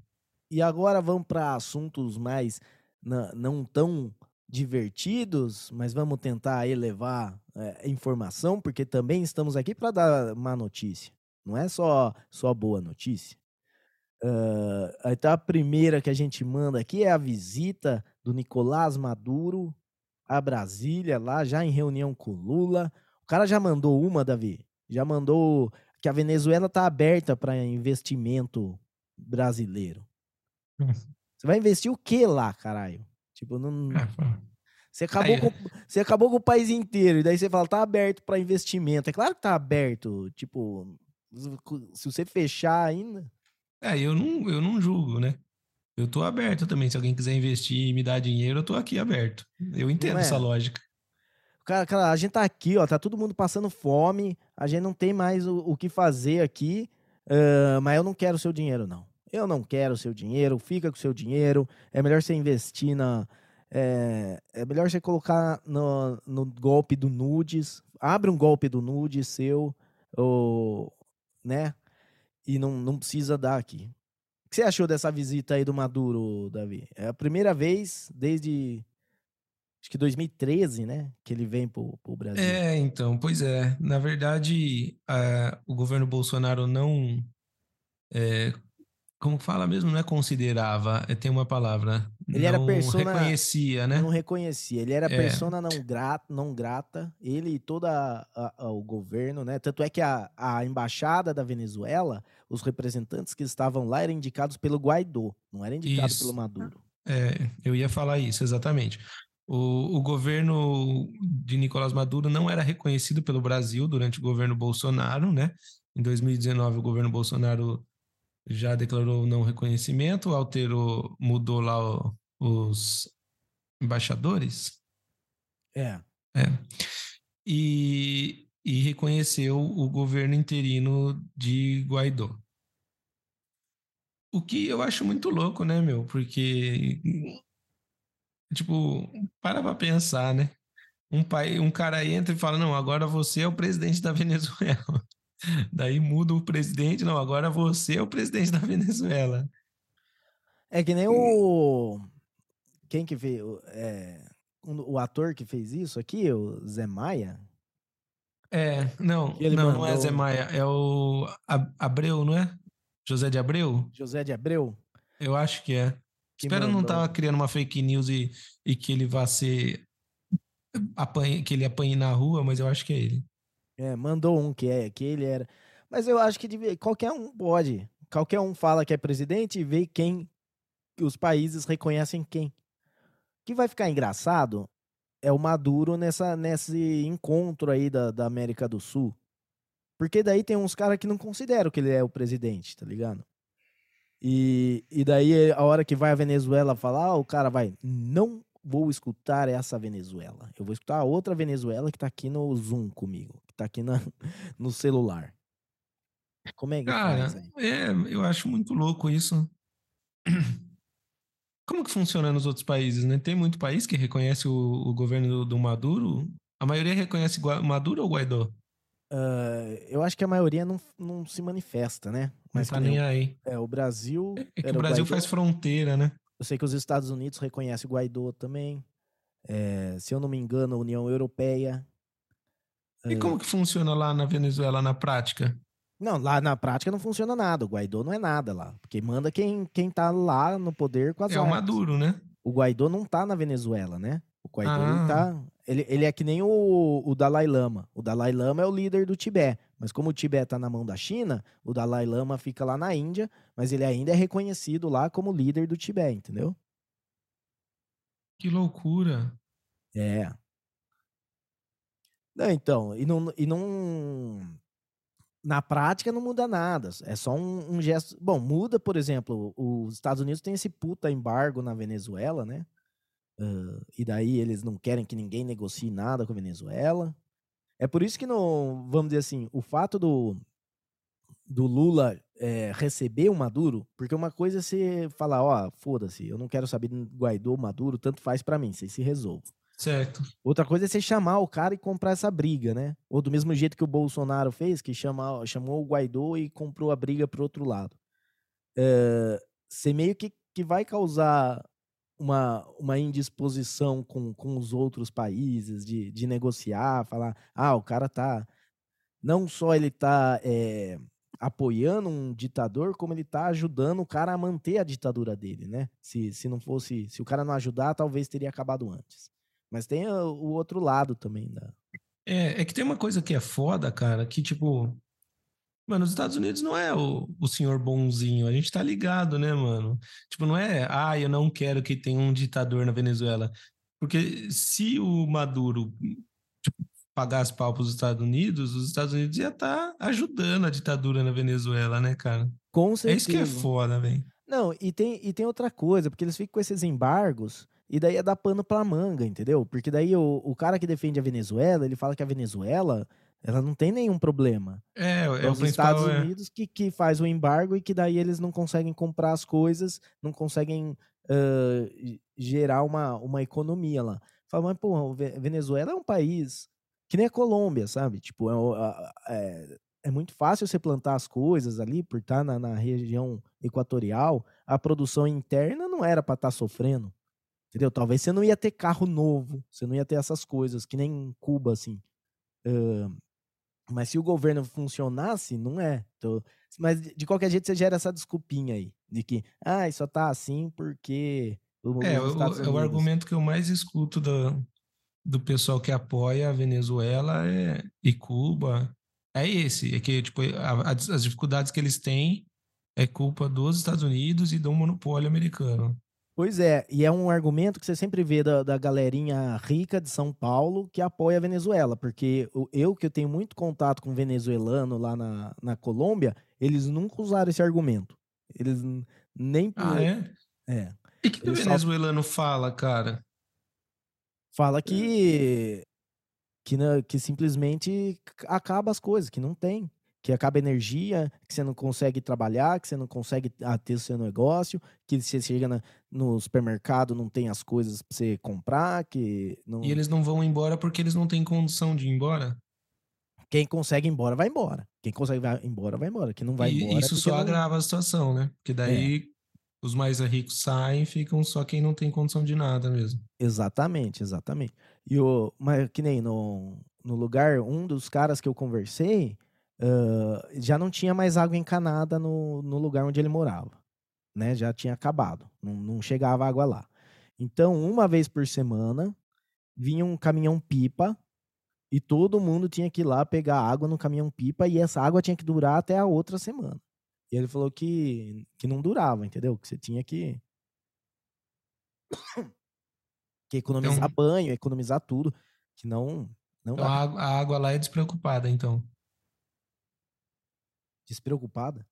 E agora vamos para assuntos mais não tão divertidos, mas vamos tentar elevar é, informação, porque também estamos aqui para dar má notícia. Não é só, só boa notícia. Ah, então a primeira que a gente manda aqui é a visita do Nicolás Maduro a Brasília, lá já em reunião com o Lula. O cara já mandou uma, Davi. Já mandou que a Venezuela tá aberta para investimento brasileiro. Você vai investir o que lá, caralho? Tipo, não. Você acabou, Aí- com, você acabou com o país inteiro, e daí você fala, tá aberto para investimento. É claro que tá aberto. Tipo, se você fechar ainda. É, eu não, eu não julgo, né? Eu tô aberto também. Se alguém quiser investir e me dar dinheiro, eu tô aqui aberto. Eu entendo é? essa lógica. Cara, cara, a gente tá aqui, ó, tá todo mundo passando fome, a gente não tem mais o, o que fazer aqui, ah, mas eu não quero o seu dinheiro, não. Eu não quero o seu dinheiro, fica com o seu dinheiro, é melhor você investir na... É, é melhor você colocar no, no golpe do nudes, abre um golpe do nude seu, ou, né, e não, não precisa dar aqui. O você achou dessa visita aí do Maduro, Davi? É a primeira vez desde acho que 2013, né? Que ele vem pro, pro Brasil. É, então, pois é. Na verdade, a- o governo Bolsonaro não. é, como fala mesmo? Não é considerava, é, tem uma palavra. Ele era não persona- reconhecia, né? Não reconhecia. Ele era É. persona não grata, não grata. Ele e todo o governo, né? Tanto é que a, a embaixada da Venezuela, os representantes que estavam lá eram indicados pelo Guaidó, não eram indicados Isso. pelo Maduro. É, eu ia falar isso, exatamente. O, o governo de Nicolás Maduro não era reconhecido pelo Brasil durante o governo Bolsonaro, né? Em 2019, o governo Bolsonaro já declarou não reconhecimento, alterou, mudou lá o- os embaixadores. É. É. E, e reconheceu o governo interino de Guaidó. O que eu acho muito louco, né, meu? Porque, tipo, para pra pensar, né? Um, pai, um cara entra e fala: Não, agora você é o presidente da Venezuela. Daí muda o presidente, não, agora você é o presidente da Venezuela. É que nem o. Quem que fez? o- É, o ator que fez isso aqui, o Zé Maia. É, não, Que ele não, não é mandou- Zé Maia, é o Abreu, não é? José de Abreu? José de Abreu? Eu acho que é. Que Espero mandou. não estar tá criando uma fake news e, e que ele vá ser. Apanhe, que ele apanhe na rua, mas eu acho que é ele. É, mandou um que é, que ele era. Mas eu acho que qualquer um pode. Qualquer um fala que é presidente e vê quem. Os países reconhecem quem. O que vai ficar engraçado é o Maduro nessa, nesse encontro aí da, da América do Sul. Porque daí tem uns caras que não consideram que ele é o presidente, tá ligado? E, e daí, a hora que vai a Venezuela falar, o cara vai, não vou escutar essa Venezuela. Eu vou escutar a outra Venezuela que tá aqui no Zoom comigo, tá aqui na, no celular. Como é que cara, faz aí? É, eu acho muito louco isso. Como que funciona nos outros países, né? Tem muito país que reconhece o, o governo do, do, Maduro? A maioria reconhece Maduro ou Guaidó? Uh, eu acho que a maioria não, não se manifesta, né? Mas não tá nem aí. É, o Brasil... É, é que o Brasil o faz fronteira, né? Eu sei que os Estados Unidos reconhecem o Guaidó também. É, se eu não me engano, a União Europeia. E uh... como que funciona lá na Venezuela na prática? Não, lá na prática não funciona nada. O Guaidó não é nada lá. Porque manda quem, quem tá lá no poder com as É armas. o Maduro, né? O Guaidó não tá na Venezuela, né? O Guaidó ah. ele tá. Ele, ele é que nem o, o Dalai Lama. O Dalai Lama é o líder do Tibete. Mas como o Tibete tá na mão da China, o Dalai Lama fica lá na Índia, mas ele ainda é reconhecido lá como líder do Tibete, entendeu? Que loucura. É. Não, então, e não, e não na prática não muda nada. É só um, um, gesto. Bom, muda, por exemplo, os Estados Unidos tem esse puta embargo na Venezuela, né? Uh, e daí eles não querem que ninguém negocie nada com a Venezuela. É por isso que não, vamos dizer assim, o fato do, do Lula é, receber o Maduro, porque uma coisa é você falar, ó, foda-se, eu não quero saber de Guaidó, Maduro, tanto faz para mim, vocês se resolvam. Certo. Outra coisa é você chamar o cara e comprar essa briga, né? Ou do mesmo jeito que o Bolsonaro fez, que chama, chamou o Guaidó e comprou a briga pro outro lado. É, você meio que, que vai causar uma, uma indisposição com, com os outros países de, de negociar, falar, ah, o cara tá. Não só ele tá é, apoiando um ditador, como ele tá ajudando o cara a manter a ditadura dele, né? Se, se não fosse. Se o cara não ajudar, talvez teria acabado antes. Mas tem o outro lado também da. É, é que tem uma coisa que é foda, cara, que tipo. Mano, os Estados Unidos não é o, o senhor bonzinho, a gente tá ligado, né, mano? Tipo, não é, ah, eu não quero que tenha um ditador na Venezuela. Porque se o Maduro tipo, pagasse pau pros Estados Unidos, os Estados Unidos ia estar tá ajudando a ditadura na Venezuela, né, cara? Com certeza. É isso que é foda, velho. Não, e tem, e tem outra coisa, porque eles ficam com esses embargos e daí é dar pano pra manga, entendeu? Porque daí o, o cara que defende a Venezuela, ele fala que a Venezuela ela não tem nenhum problema. É, é os Estados é. Unidos que, que faz o embargo e que daí eles não conseguem comprar as coisas, não conseguem uh, gerar uma, uma economia lá. Fala, mas, pô, Venezuela é um país que nem a Colômbia, sabe? Tipo, é, é, é muito fácil você plantar as coisas ali, por estar na, na região equatorial, a produção interna não era para estar tá sofrendo. Entendeu? Talvez você não ia ter carro novo, você não ia ter essas coisas, que nem Cuba, assim. Uh, mas se o governo funcionasse, não é. Então, mas de qualquer jeito você gera essa desculpinha aí, de que, ah, só tá assim porque. O, é, o, é o argumento que eu mais escuto do, do pessoal que apoia a Venezuela é, e Cuba é esse, é que tipo, a, as dificuldades que eles têm é culpa dos Estados Unidos e do monopólio americano. Pois é, e é um argumento que você sempre vê da, da galerinha rica de São Paulo que apoia a Venezuela, porque eu que eu tenho muito contato com venezuelano lá na, na Colômbia, eles nunca usaram esse argumento. Eles nem... Ah, é? É. E o que, que o venezuelano só... fala, cara? Fala que... Que, que simplesmente acaba as coisas, que não tem que acaba energia, que você não consegue trabalhar, que você não consegue ah, ter o seu negócio, que você chega na, no supermercado não tem as coisas para você comprar, que não... E eles não vão embora porque eles não têm condição de ir embora? Quem consegue ir embora, vai embora. Quem consegue ir embora, vai embora. Quem não vai e embora... Isso só não... agrava a situação, né? Porque daí... É. Os mais ricos saem, ficam só quem não tem condição de nada mesmo. Exatamente, exatamente. E o, mas que nem no, no lugar, um dos caras que eu conversei, uh, já não tinha mais água encanada no, no lugar onde ele morava. Né? Já tinha acabado, não, não chegava água lá. Então, uma vez por semana, vinha um caminhão-pipa e todo mundo tinha que ir lá pegar água no caminhão-pipa e essa água tinha que durar até a outra semana. E ele falou que, que não durava, entendeu? Que você tinha que, que economizar então, banho, economizar tudo, que não não então a água, a água lá é despreocupada, então. Despreocupada?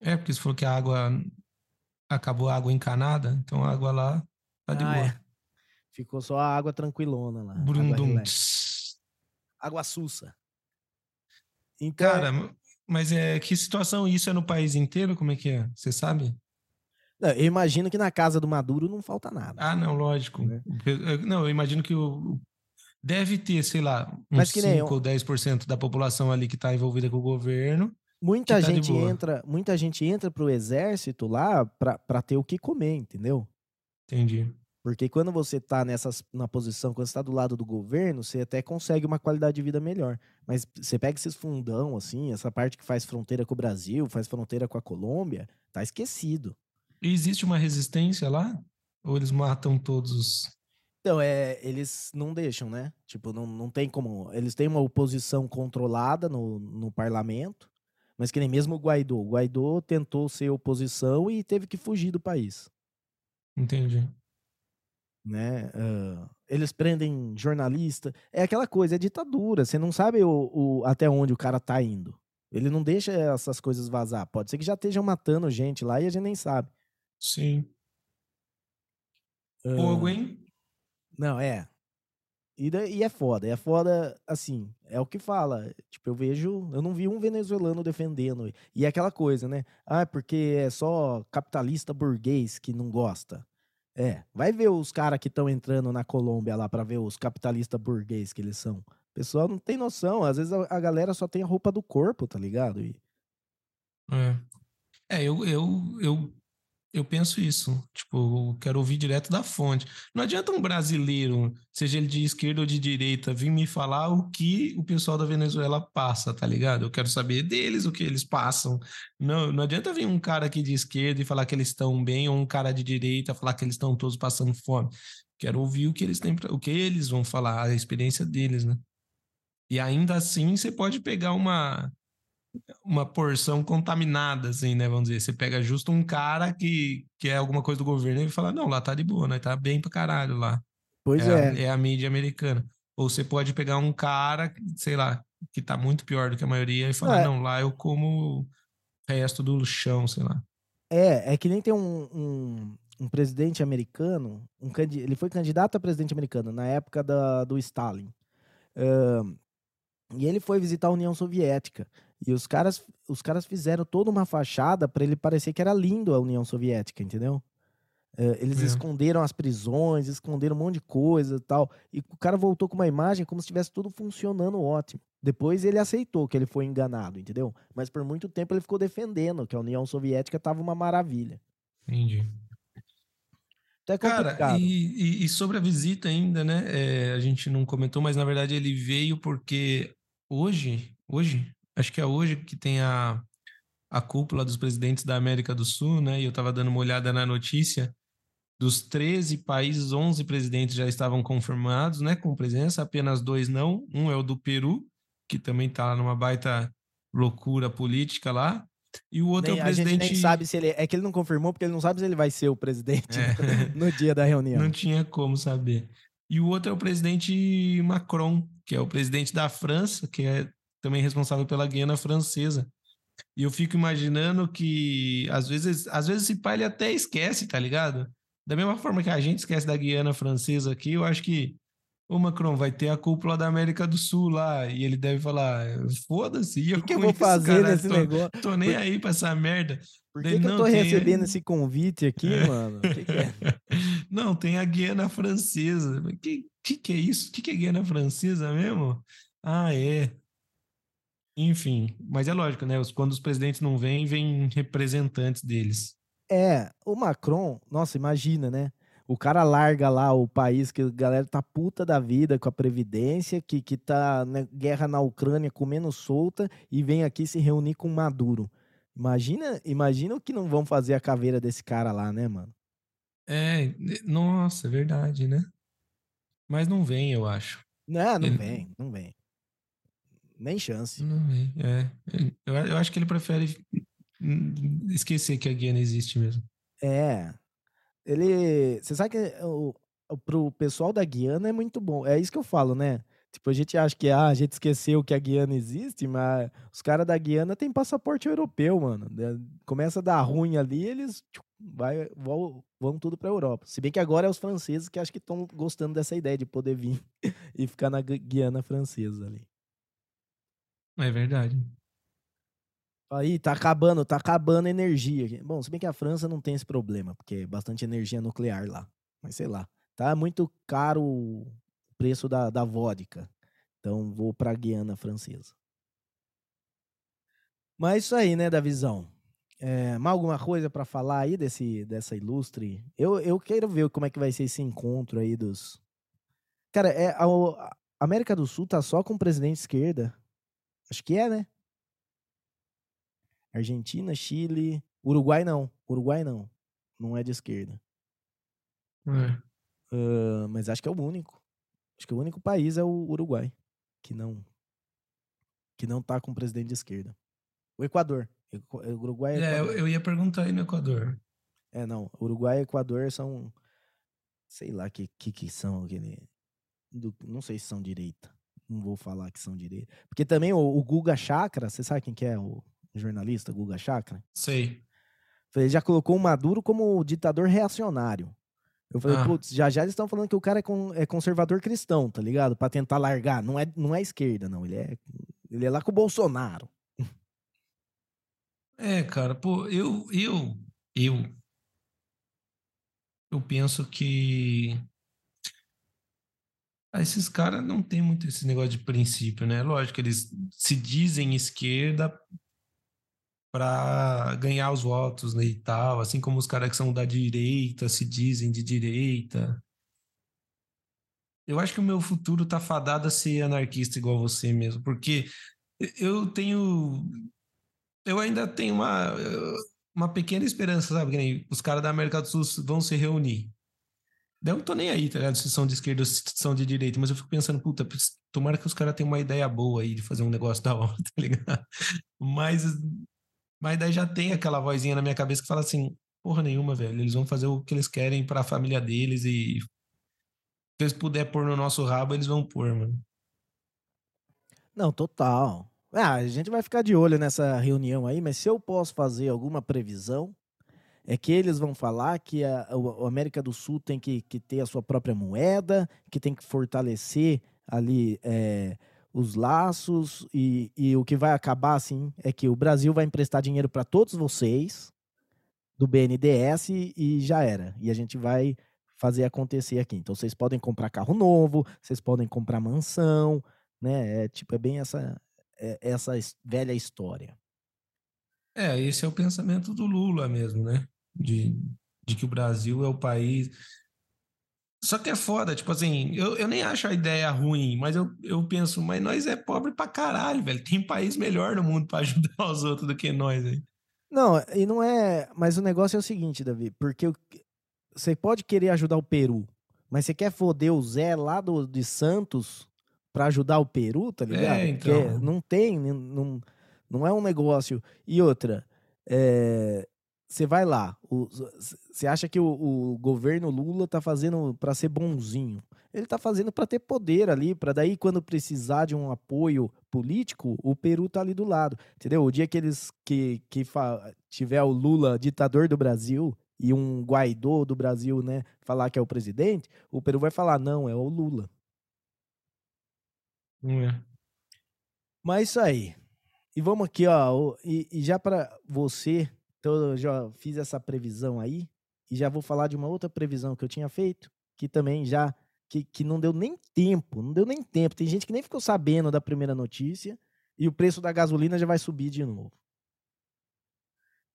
É, porque você falou que a água acabou a água encanada, então a água lá tá de ah, boa. É. Ficou só a água tranquilona lá. Brundum. Água, água sussa. Então, Cara, mas é que situação isso é no país inteiro? Como é que é? Você sabe? Eu imagino que na casa do Maduro não falta nada. Ah, não, lógico. Né? Não, eu imagino que o, deve ter, sei lá, uns 5 eu... ou 10% da população ali que está envolvida com o governo. Muita tá gente entra, muita gente entra pro exército lá para ter o que comer, entendeu? Entendi. Porque quando você tá nessas, na posição, quando você tá do lado do governo, você até consegue uma qualidade de vida melhor. Mas você pega esses fundão, assim, essa parte que faz fronteira com o Brasil, faz fronteira com a Colômbia, tá esquecido. E existe uma resistência lá? Ou eles matam todos os. Então, é, eles não deixam, né? Tipo, não, não tem como. Eles têm uma oposição controlada no, no parlamento, mas que nem mesmo o Guaidó. O Guaidó tentou ser oposição e teve que fugir do país. Entendi. Né? Uh, eles prendem jornalista. É aquela coisa, é ditadura. Você não sabe o, o, até onde o cara tá indo. Ele não deixa essas coisas vazar. Pode ser que já estejam matando gente lá e a gente nem sabe. Sim. Fogo, hein? Não, é. E, e é foda, é foda, assim, é o que fala. Tipo, eu vejo, eu não vi um venezuelano defendendo. E é aquela coisa, né? Ah, porque é só capitalista burguês que não gosta. É, vai ver os caras que estão entrando na Colômbia lá para ver os capitalistas burguês que eles são. O pessoal não tem noção, às vezes a, a galera só tem a roupa do corpo, tá ligado? E... É. É, eu, eu, eu eu penso isso. Tipo, eu quero ouvir direto da fonte. Não adianta um brasileiro, seja ele de esquerda ou de direita, vir me falar o que o pessoal da Venezuela passa, tá ligado? Eu quero saber deles o que eles passam. Não, não adianta vir um cara aqui de esquerda e falar que eles estão bem, ou um cara de direita falar que eles estão todos passando fome. Quero ouvir o que eles têm, pra, o que eles vão falar, a experiência deles, né? E ainda assim, você pode pegar uma uma porção contaminada, assim, né? Vamos dizer, você pega justo um cara que, que é alguma coisa do governo e fala, não, lá tá de boa, né? Tá bem pra caralho lá. Pois é. É, a, é a mídia americana. Ou você pode pegar um cara, sei lá, que tá muito pior do que a maioria e falar, é. não, lá eu como o resto do chão, sei lá. É, é que nem tem um, um, um presidente americano, um, ele foi candidato a presidente americano na época da, do Stalin. Uh, e ele foi visitar a União Soviética. E os caras, os caras fizeram toda uma fachada para ele parecer que era lindo a União Soviética, entendeu? Uh, eles é. esconderam as prisões, esconderam um monte de coisa e tal. E o cara voltou com uma imagem como se estivesse tudo funcionando ótimo. Depois ele aceitou que ele foi enganado, entendeu? Mas por muito tempo ele ficou defendendo que a União Soviética estava uma maravilha. Entendi. Então é Cara, e, e, e, sobre a visita ainda, né? É, a gente não comentou, mas na verdade ele veio porque hoje, hoje, acho que é hoje que tem a, a cúpula dos presidentes da América do Sul, né? E eu estava dando uma olhada na notícia. Dos 13 países, 11 presidentes já estavam confirmados, né? Com presença, apenas dois não. Um é o do Peru, que também está numa baita loucura política lá. E o outro nem, é o presidente. A gente nem sabe se ele. É que ele não confirmou, porque ele não sabe se ele vai ser o presidente é. no dia da reunião. Não tinha como saber. E o outro é o presidente Macron, que é o presidente da França, que é também responsável pela Guiana Francesa. E eu fico imaginando que, às vezes, às vezes esse pai ele até esquece, tá ligado? Da mesma forma que a gente esquece da Guiana Francesa aqui, eu acho que o Macron vai ter a cúpula da América do Sul lá e ele deve falar: foda-se, o que, que eu vou fazer cara, nesse tô, negócio? Tô nem aí pra essa merda. Por que, que eu tô recebendo esse convite aqui, é. mano? Que que é? Não, tem a Guiana Francesa. O que, que, que é isso? O que, que é Guiana Francesa mesmo? Ah, é. Enfim, mas é lógico, né? Quando os presidentes não vêm, vêm representantes deles. É, o Macron, nossa, imagina, né? O cara larga lá o país que a galera tá puta da vida com a Previdência, que, que tá né, guerra na Ucrânia comendo solta e vem aqui se reunir com Maduro. Imagina, imagina o que não vão fazer a caveira desse cara lá, né, mano? É, nossa, é verdade, né? Mas não vem, eu acho. Não, não ele... vem, não vem. Nem chance. Não vem, é. Eu, eu acho que ele prefere esquecer que a Guiana existe mesmo. É, ele. Você sabe que o, pro pessoal da Guiana é muito bom. É isso que eu falo, né? Tipo, a gente acha que ah, a gente esqueceu que a Guiana existe, mas os caras da Guiana têm passaporte europeu, mano. Começa a dar ruim ali, eles vai, vão, vão tudo pra Europa. Se bem que agora é os franceses que acho que estão gostando dessa ideia de poder vir e ficar na Guiana francesa ali. É verdade. Aí, tá acabando, tá acabando a energia. Bom, se bem que a França não tem esse problema, porque é bastante energia nuclear lá. Mas sei lá. Tá muito caro o preço da, da vodka. Então vou pra Guiana francesa. Mas isso aí, né, da visão. É, mais alguma coisa para falar aí desse, dessa ilustre? Eu, eu quero ver como é que vai ser esse encontro aí dos. Cara, é, a, a América do Sul tá só com presidente esquerda. Acho que é, né? Argentina, Chile. Uruguai não. Uruguai não. Não é de esquerda. É. Uh, mas acho que é o único. Acho que o único país é o Uruguai que não que não tá com presidente de esquerda. O Equador. O Uruguai é, Equador. eu ia perguntar aí no Equador. É, não. Uruguai e Equador são sei lá que que, que são aquele do, não sei se são direita. Não vou falar que são direita. Porque também o, o Guga Chakra, você sabe quem que é o jornalista Guga Chakra? Sei. Ele já colocou o Maduro como ditador reacionário. Eu falei, ah. putz, já já eles estão falando que o cara é, é conservador cristão, tá ligado? Pra tentar largar. Não é, não é esquerda, não. Ele é, ele é lá com o Bolsonaro. É, cara, pô, eu, eu, eu, eu penso que ah, esses caras não tem muito esse negócio de princípio, né? Lógico, eles se dizem esquerda para ganhar os votos né, e tal, assim como os caras que são da direita se dizem de direita. Eu acho que o meu futuro tá fadado a ser anarquista igual você mesmo, porque eu tenho. Eu ainda tenho uma, uma pequena esperança, sabe? Os caras da América do Sul vão se reunir. Eu não tô nem aí, tá ligado? Se são de esquerda ou se são de direita, mas eu fico pensando, puta, tomara que os caras tenham uma ideia boa aí de fazer um negócio da hora, tá ligado? Mas mas daí já tem aquela vozinha na minha cabeça que fala assim: porra nenhuma, velho. Eles vão fazer o que eles querem para a família deles e se eles puder pôr no nosso rabo, eles vão pôr, mano. Não, total. Ah, a gente vai ficar de olho nessa reunião aí, mas se eu posso fazer alguma previsão, é que eles vão falar que a, a América do Sul tem que, que, ter a sua própria moeda, que tem que fortalecer ali é, os laços e, e o que vai acabar assim é que o Brasil vai emprestar dinheiro para todos vocês do BNDES e já era. E a gente vai fazer acontecer aqui. Então vocês podem comprar carro novo, vocês podem comprar mansão, né? É tipo é bem essa é, essa velha história. É, esse é o pensamento do Lula mesmo, né? De, de que o Brasil é o país só que é foda, tipo assim, eu, eu nem acho a ideia ruim, mas eu, eu penso, mas nós é pobre pra caralho, velho. Tem país melhor no mundo para ajudar os outros do que nós aí. Não, e não é. Mas o negócio é o seguinte, Davi, porque você pode querer ajudar o Peru, mas você quer foder o Zé lá do, de Santos para ajudar o Peru, tá ligado? É, então. Porque não tem, não, não é um negócio. E outra, é, você vai lá, você acha que o, o, governo Lula tá fazendo para ser bonzinho? Ele tá fazendo para ter poder ali, para daí quando precisar de um apoio político, o Peru tá ali do lado, entendeu? O dia que eles que, que tiver o Lula ditador do Brasil e um Guaidó do Brasil, né, falar que é o presidente, o Peru vai falar não, é o Lula. É. Mas isso aí. E vamos aqui, ó, e, e já para você então eu já fiz essa previsão aí e já vou falar de uma outra previsão que eu tinha feito, que também já que, que não deu nem tempo, não deu nem tempo. Tem gente que nem ficou sabendo da primeira notícia e o preço da gasolina já vai subir de novo.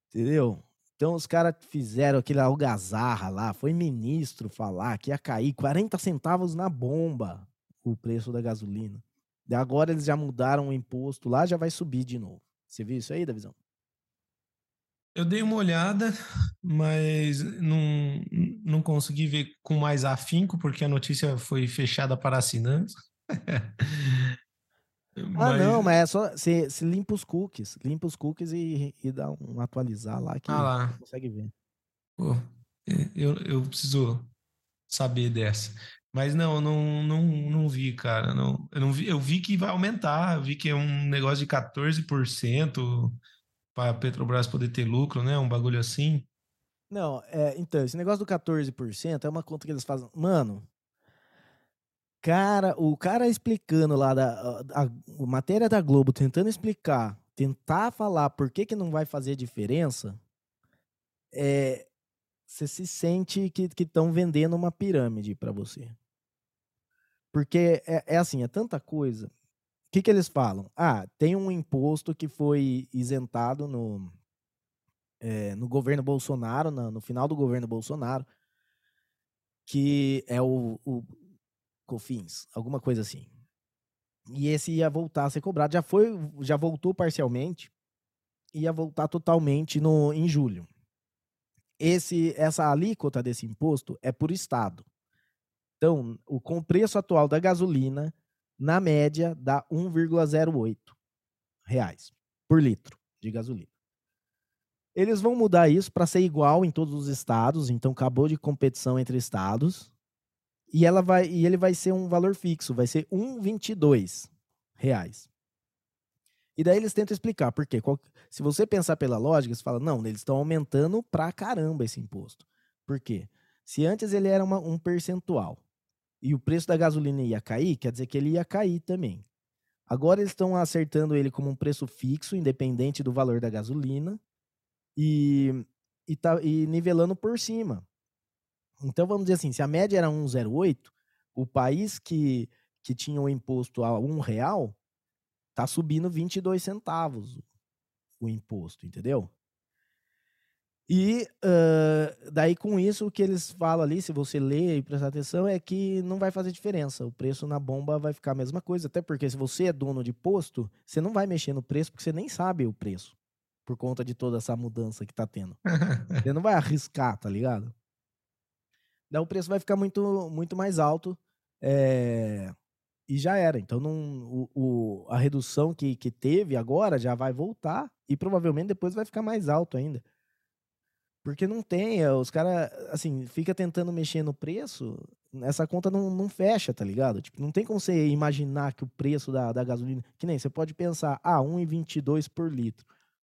Entendeu? Então os caras fizeram aquele algazarra lá, foi ministro falar que ia cair 40 centavos na bomba o preço da gasolina. E agora eles já mudaram o imposto lá, já vai subir de novo. Você viu isso aí, Davizão? Eu dei uma olhada, mas não, não consegui ver com mais afinco, porque a notícia foi fechada para assinantes. Ah, não, mas é só. Você, limpa os cookies. Limpa os cookies e, e dá um atualizar lá que ah lá. consegue ver. Pô, eu, eu preciso saber dessa. Mas não, não, não, não vi, cara. Não, eu, não vi, eu vi que vai aumentar. Eu vi que é um negócio de 14% para a Petrobras poder ter lucro, né? Um bagulho assim. Não, é, então, esse negócio do 14% é uma conta que eles fazem. Mano, cara, o cara explicando lá da a, a matéria da Globo, tentando explicar, tentar falar por que, que não vai fazer diferença, é, você se sente que estão vendendo uma pirâmide para você. Porque é, é, assim, é tanta coisa. O que, que eles falam? Ah, tem um imposto que foi isentado no, é, no governo Bolsonaro, no, no final do governo Bolsonaro, que é o, o COFINS, alguma coisa assim. E esse ia voltar a ser cobrado. Já foi, já voltou parcialmente, ia voltar totalmente no, em julho. Esse, essa alíquota desse imposto é por estado. Então, o, com o preço atual da gasolina, na média, dá 1,08 reais por litro de gasolina. Eles vão mudar isso para ser igual em todos os estados, então acabou de competição entre estados. E ela vai e ele vai ser um valor fixo, vai ser 1,22 reais. E daí eles tentam explicar por quê. Se você pensar pela lógica, você fala, não, eles estão aumentando pra caramba esse imposto. Por quê? Se antes ele era uma, um percentual e o preço da gasolina ia cair, quer dizer que ele ia cair também. Agora eles estão acertando ele como um preço fixo, independente do valor da gasolina, e, e, tá, e nivelando por cima. Então vamos dizer assim, se a média era 1,08, o país que, que tinha o imposto a um real tá subindo 22 centavos o imposto, entendeu? E uh, daí com isso o que eles falam ali, se você ler e prestar atenção, é que não vai fazer diferença. O preço na bomba vai ficar a mesma coisa. Até porque se você é dono de posto, você não vai mexer no preço porque você nem sabe o preço. Por conta de toda essa mudança que tá tendo. você não vai arriscar, tá ligado? daí o preço vai ficar muito, muito mais alto. É, e já era. Então, não, o, o, a redução que, que teve agora já vai voltar e provavelmente depois vai ficar mais alto ainda. Porque não tem, é, os caras, assim, fica tentando mexer no preço, essa conta não, não fecha, tá ligado? Tipo, não tem como você imaginar que o preço da, da gasolina, que nem você pode pensar, ah, 1,22 por litro.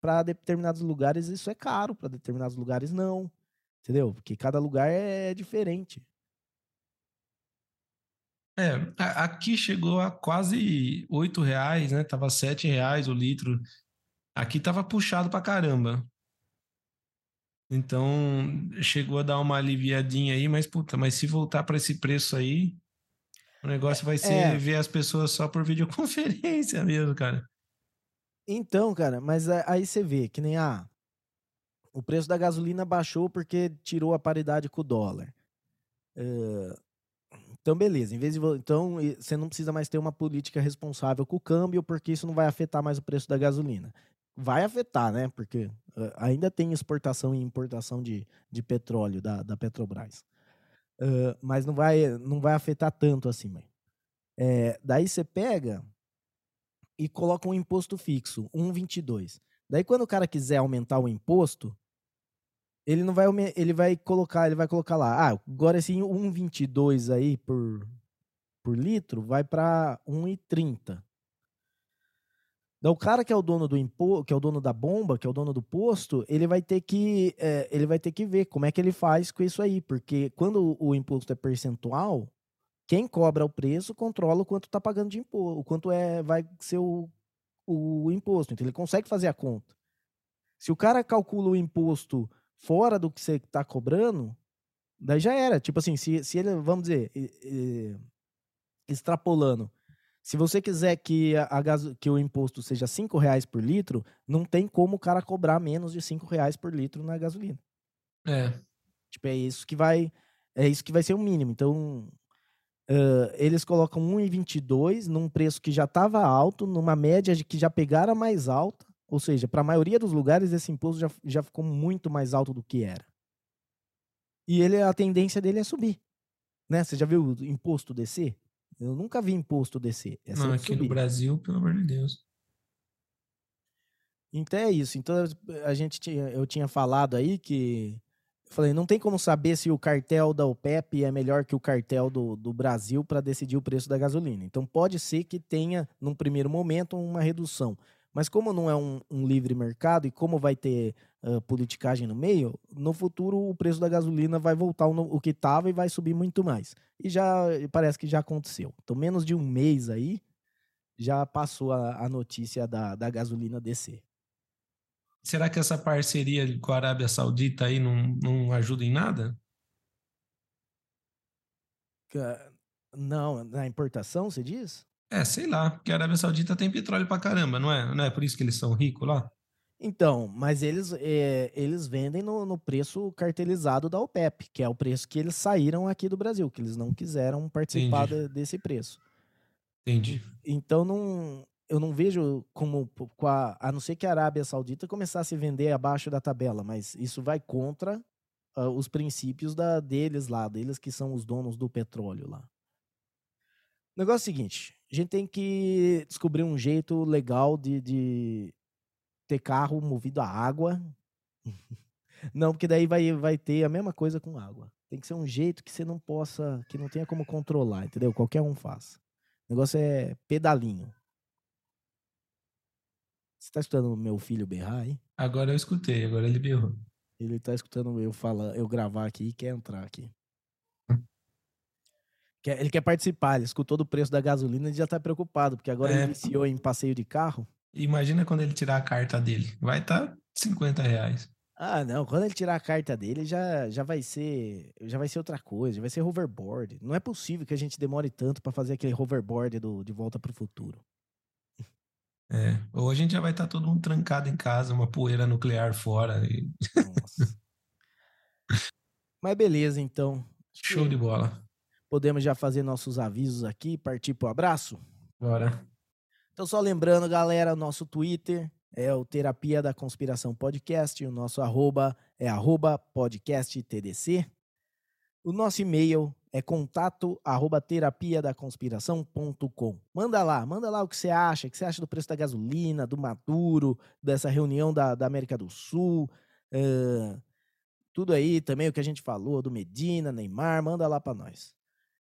Para determinados lugares isso é caro, para determinados lugares não. Entendeu? Porque cada lugar é diferente. É, aqui chegou a quase oito reais, né? Tava sete reais o litro. Aqui tava puxado pra caramba. Então chegou a dar uma aliviadinha aí, mas puta, mas se voltar para esse preço aí, o negócio vai ser é. ver as pessoas só por videoconferência mesmo, cara. Então, cara, mas aí você vê que nem a ah, o preço da gasolina baixou porque tirou a paridade com o dólar. Uh, então, beleza. Em vez de, então, você não precisa mais ter uma política responsável com o câmbio, porque isso não vai afetar mais o preço da gasolina. Vai afetar, né? Porque ainda tem exportação e importação de, de petróleo da, da Petrobras. Uh, mas não vai, não vai afetar tanto assim, mãe. É, daí você pega e coloca um imposto fixo, 1,22. Daí, quando o cara quiser aumentar o imposto, ele não vai ele vai colocar, ele vai colocar lá, ah, agora esse 1,22 aí por por litro vai para 1,30. Então, o cara que é o dono do imposto, que é o dono da bomba, que é o dono do posto, ele vai ter que é, ele vai ter que ver como é que ele faz com isso aí, porque quando o, o imposto é percentual, quem cobra o preço controla o quanto está pagando de imposto, o quanto é vai ser o, o imposto. Então ele consegue fazer a conta. Se o cara calcula o imposto fora do que você está cobrando, daí já era. Tipo assim, se, se ele, vamos dizer, extrapolando, Se você quiser que, a, a que o imposto seja cinco reais por litro, não tem como o cara cobrar menos de cinco reais por litro na gasolina. É. Tipo, é isso que vai, é isso que vai ser o mínimo. Então, uh, eles colocam 1,22 num preço que já estava alto, numa média de que já pegaram mais alta. Ou seja, para a maioria dos lugares, esse imposto já, já ficou muito mais alto do que era. E ele, a tendência dele é subir. Né? Você já viu o imposto descer? Eu nunca vi imposto descer. É não, aqui subir. no Brasil, pelo amor de Deus. Então é isso. Então a gente tinha, eu tinha falado aí que falei, não tem como saber se o cartel da OPEP é melhor que o cartel do, do Brasil para decidir o preço da gasolina. Então pode ser que tenha, num primeiro momento, uma redução. Mas como não é um, um livre mercado e como vai ter uh, politicagem no meio, no futuro o preço da gasolina vai voltar o, o que estava e vai subir muito mais. E já parece que já aconteceu. Então, menos de um mês aí, já passou a, a notícia da, da gasolina descer. Será que essa parceria com a Arábia Saudita aí não, não ajuda em nada? Não, na importação, você diz? É, sei lá, porque a Arábia Saudita tem petróleo pra caramba, não é? Não é por isso que eles são ricos lá? Então, mas eles, é, eles vendem no, no, preço cartelizado da OPEP, que é o preço que eles saíram aqui do Brasil, que eles não quiseram participar de, desse preço. Entendi. Então, não, eu não vejo como, a, a não ser que a Arábia Saudita começasse a vender abaixo da tabela, mas isso vai contra uh, os princípios da, deles lá, deles que são os donos do petróleo lá. O negócio é o seguinte: a gente tem que descobrir um jeito legal de, de ter carro movido a água. não, porque daí vai, vai ter a mesma coisa com água. Tem que ser um jeito que você não possa, que não tenha como controlar, entendeu? Qualquer um faça. O negócio é pedalinho. Você tá escutando meu filho berrar aí? Agora eu escutei, agora ele berrou. Ele tá escutando eu falar, eu gravar aqui e quer entrar aqui. Ele quer participar, ele escutou do preço da gasolina e já tá preocupado, porque agora é. ele iniciou em passeio de carro. Imagina quando ele tirar a carta dele. Vai estar tá 50 reais. Ah, não. Quando ele tirar a carta dele, já, já vai ser. Já vai ser outra coisa, vai ser hoverboard. Não é possível que a gente demore tanto para fazer aquele hoverboard do, de volta pro futuro. É. Ou a gente já vai estar tá todo mundo trancado em casa, uma poeira nuclear fora. E... Nossa. Mas beleza, então. Show de bola. Podemos já fazer nossos avisos aqui, partir pro abraço? Bora. Então, só lembrando, galera, nosso Twitter é o Terapia da Conspiração Podcast, o nosso arroba é arroba podcast TDC. O nosso e-mail é contato arroba terapia da conspiração.com. Manda lá, manda lá o que você acha, o que você acha do preço da gasolina, do Maduro, dessa reunião da, da América do Sul, uh, tudo aí também o que a gente falou do Medina, Neymar, manda lá para nós.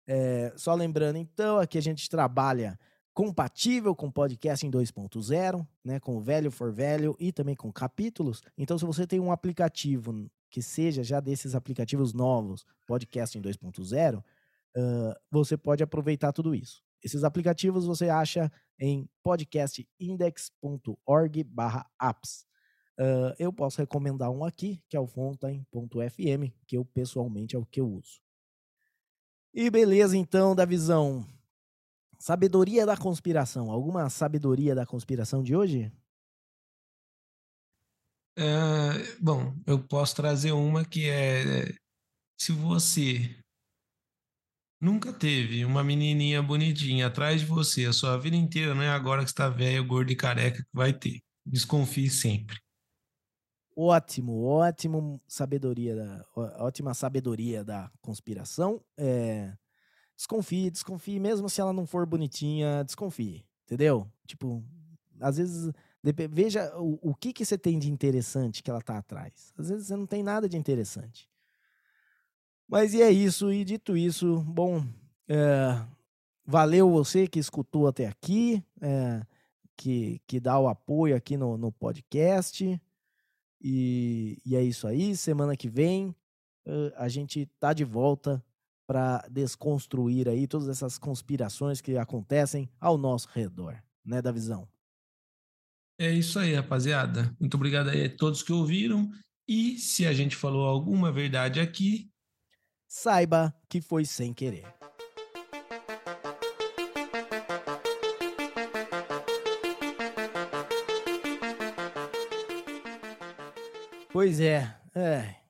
É, só lembrando, então, aqui a gente trabalha compatível com podcast em 2.0, né, com velho for velho e também com capítulos. Então, se você tem um aplicativo que seja já desses aplicativos novos, podcast em 2.0, uh, você pode aproveitar tudo isso. Esses aplicativos você acha em podcastindex.org/apps. Uh, eu posso recomendar um aqui, que é o Fontaine.fm, que eu pessoalmente é o que eu uso. E beleza, então, da visão. Sabedoria da conspiração. Alguma sabedoria da conspiração de hoje? É, bom, eu posso trazer uma que é: se você nunca teve uma menininha bonitinha atrás de você a sua vida inteira, não é agora que está velho, gordo e careca que vai ter. Desconfie sempre. Ótimo, ótimo sabedoria, da, ótima sabedoria da conspiração. É, desconfie, desconfie, mesmo se ela não for bonitinha, desconfie, entendeu? Tipo, às vezes, veja o, o que, que você tem de interessante que ela tá atrás. Às vezes você não tem nada de interessante. Mas e é isso, e dito isso, bom, é, valeu você que escutou até aqui, é, que, que dá o apoio aqui no, no podcast. E, e é isso aí. Semana que vem a gente tá de volta para desconstruir aí todas essas conspirações que acontecem ao nosso redor, né, da visão. É isso aí, rapaziada. Muito obrigado aí a todos que ouviram. E se a gente falou alguma verdade aqui, saiba que foi sem querer. Pois é. é.